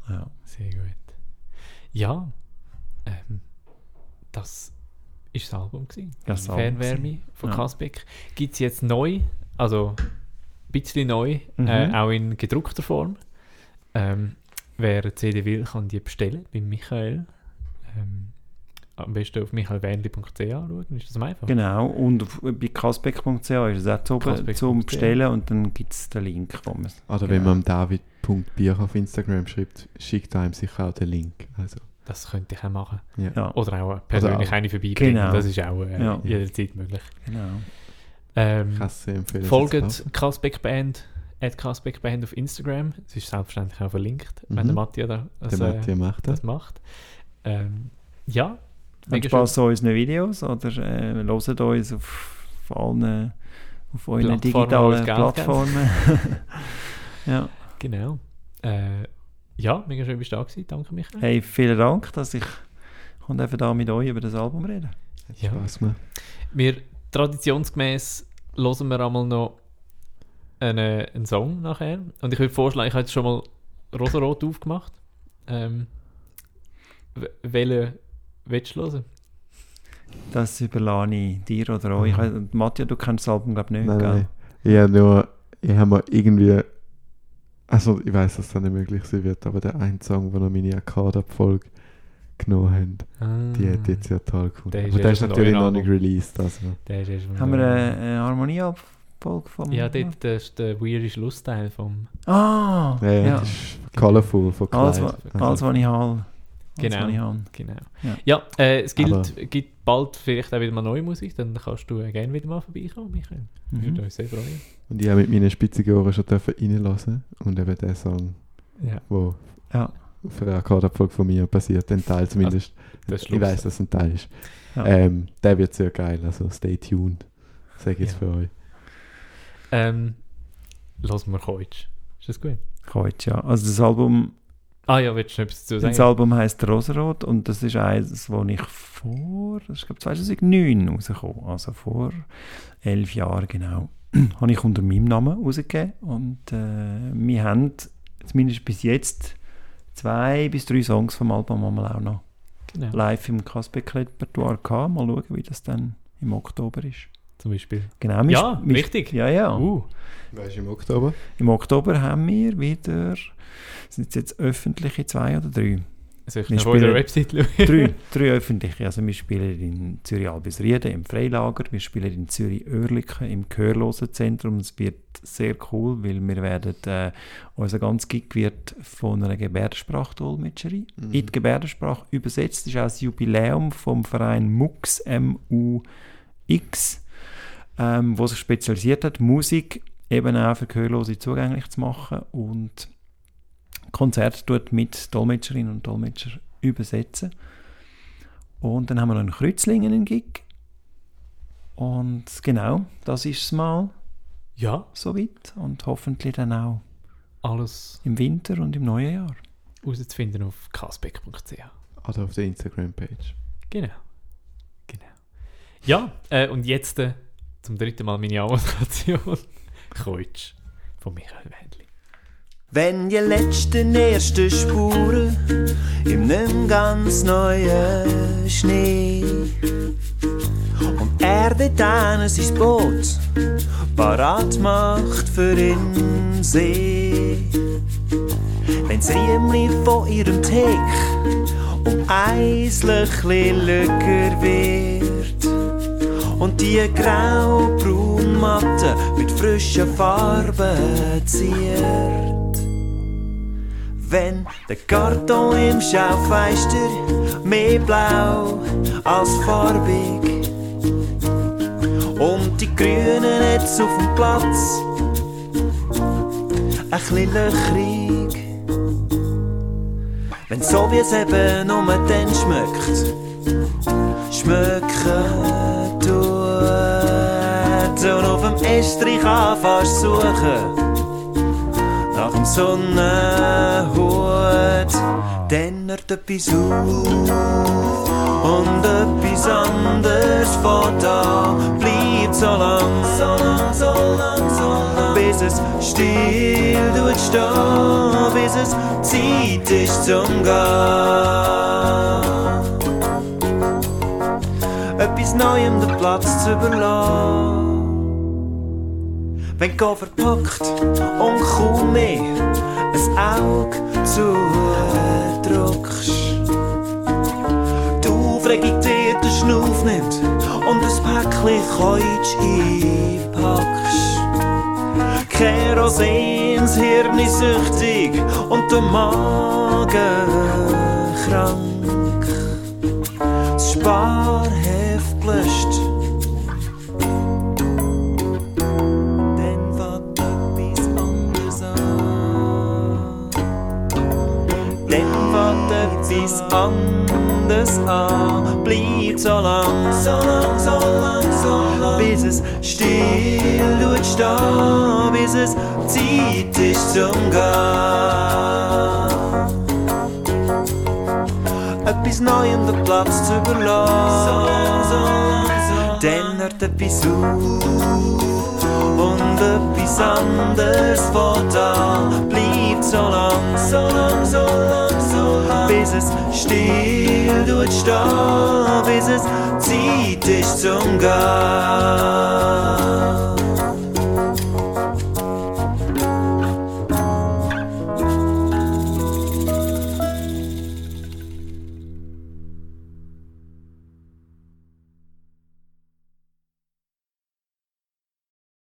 ja. Sehr gut. Ja, ähm, das ist das Album gewesen. Das Album Fernwärme von Ja. Kasbeck. Gibt es jetzt neu, also ein bisschen neu, Mhm. äh, auch in gedruckter Form. Ähm, wer eine CD will, kann die bestellen bei Michael. Ähm, am besten auf michaelwernli.ch anschauen, ist das am einfachsten? Genau, und auf, bei kasbeck.ch ist es auch zu oben Kasbeck.ch. zum Bestellen und dann gibt es den Link, wo Oder wenn Genau. man David.bier auf Instagram schreibt, schickt er einem sicher auch den Link. Also, Das könnte ich auch machen. ja. Oder auch persönlich auch- eine vorbeibringen, Genau. das ist auch äh, Ja. jederzeit möglich. genau. Ich Ähm, kann es sehr empfehlen. Folgt Kasbeck Band, at Kasbeck Band auf Instagram. Es ist selbstverständlich auch verlinkt, wenn Mhm. der Matthias da, das, Der äh, Matthias macht das. das macht. Ähm, ja, Habt Spaß an unseren Videos oder äh, hört uns auf, auf allen auf euren digitalen Plattformen. ja. Genau. Äh, ja, mega schön bist du da gewesen. Danke, Michael. Hey, vielen Dank, dass ich und einfach da mit euch über das Album reden. Hat Ja. Spaß gemacht. Wir, traditionsgemäß, hören wir einmal noch einen, einen Song nachher. Und ich würde vorschlagen, ich habe jetzt schon mal Rosarot aufgemacht. Ähm, welchen willst du hören? Das überlasse ich dir oder euch. Mhm. Matthias, du kennst das Album, glaube ich, nicht, Nein, gell? nein. Ich habe nur, ich habe mir irgendwie, also ich weiß, dass das nicht möglich sein wird, aber der eine Song, wo noch meine Akkordabfolge genommen haben, die hat jetzt ja toll gefunden. Der ist aber der ist natürlich noch nicht released. Also. Der ist erst Haben wir eine, eine Harmonieabfolge vom... Ja, dort das ist der weirde Schlussteil vom... Ah! Ja, ja, ja. das ist Colorful von Clyde. Alles, wa- Also, alles, was ich habe. Genau. Ich. Genau. Ja. Ja, äh, es Aber- gilt, gibt bald vielleicht auch wieder mal neue Musik, dann kannst du äh, gerne wieder mal vorbeikommen, Michael. Würde Mhm. uns sehr freuen. Und ich habe mit meinen spitzigen Ohren schon dürfen reinlassen und eben der Song, Ja, wo Ja. für eine Akkordabfolge von mir passiert, ein Teil zumindest. das ich weiß, dass es ein Teil ist. Ja. Ähm, der wird sehr geil, also stay tuned. Sag ich jetzt Ja. für euch. Ähm, lassen wir Keutsch. Ist das gut? Heute, ja. Also das Album, Ah ja, willst du noch etwas dazu das sagen? Album heisst Rosarot und das ist eines, das ich vor, das ist glaube 2009 rausgekommen, also vor elf Jahren genau, habe ich unter meinem Namen rausgegeben und äh, wir haben zumindest bis jetzt zwei bis drei Songs vom Album einmal auch noch Genau. live im Kasbeck-Repertoire gehabt. Mal schauen, wie das dann im Oktober ist. Zum Beispiel. Genau, wir Ja, wir- wichtig. Ja, ja. Uh, Weißt du, im Oktober? Im Oktober haben wir wieder, sind es jetzt öffentliche zwei oder drei? soll ich Wir spielen- Website schauen? drei, drei öffentliche. Also wir spielen in Zürich Albisrieden im Freilager, wir spielen in Zürich Oerlikon im Gehörlosenzentrum. Es wird sehr cool, weil wir werden, äh, unser ganz Gig wird von einer Gebärdensprachdolmetscherin Mhm. in die Gebärdensprache übersetzt. Das ist auch das Jubiläum vom Verein MUX, M-U-X, ähm, wo sich spezialisiert hat, Musik eben auch für Gehörlose zugänglich zu machen und Konzerte dort mit Dolmetscherinnen und Dolmetscher übersetzen. Und dann haben wir noch in Kreuzlingen einen Gig. Und genau, das ist es mal Ja, soweit. Und hoffentlich dann auch alles im Winter und im neuen Jahr. herauszufinden auf kasbeck.ch. Oder auf der Instagram-Page. Genau. Genau. Ja, äh, und jetzt äh, zum dritten Mal meine Anmoderation. Keutsch von Michael Wendli. Wenn die letzten ersten Spuren im nem ganz neuen Schnee und er dort an sein Boot parat macht für den See. Wenn's Riemli von ihrem Teig um eislich lücker wird und die grau-braun mit frischen Farben ziert. Wenn der Karton im Schaufenster mehr blau als farbig und die Grünen jetzt auf dem Platz ein bisschen löchrig. Wenn so wie es eben nur dann schmeckt, schmecken tut und auf dem Estrich anfängst suchen nach dem Sonnenhut. Dann hört etwas auf und etwas anderes fährt an. Bleibt so lang, so lang, so lang, so lang, bis es still tut stehen, bis es Zeit ist zum Gehen. Neuem den Platz zu überlassen. Wenn du verpackt und kaum mehr ein Auge zudrückst. Die Aufregung dir den Schnuff nimmt und ein Päckchen Keutsch einpackst. Kerosin, das Hirn ist süchtig und der Magen krank. Das Sparheft gelöscht. Dann fängt etwas anderes an. Dann fängt etwas so lang, so lang, so lang, so lang, bis es still tut bis es Zeit ist zum Gehen. Etwas Neuem den Platz zu überlassen. Dann hört etwas auf und etwas anderes fängt an. Bleibt so lang, so lang, so lang, so lang, bis es still tut stehen, bis es Zeit ist zum Gehen.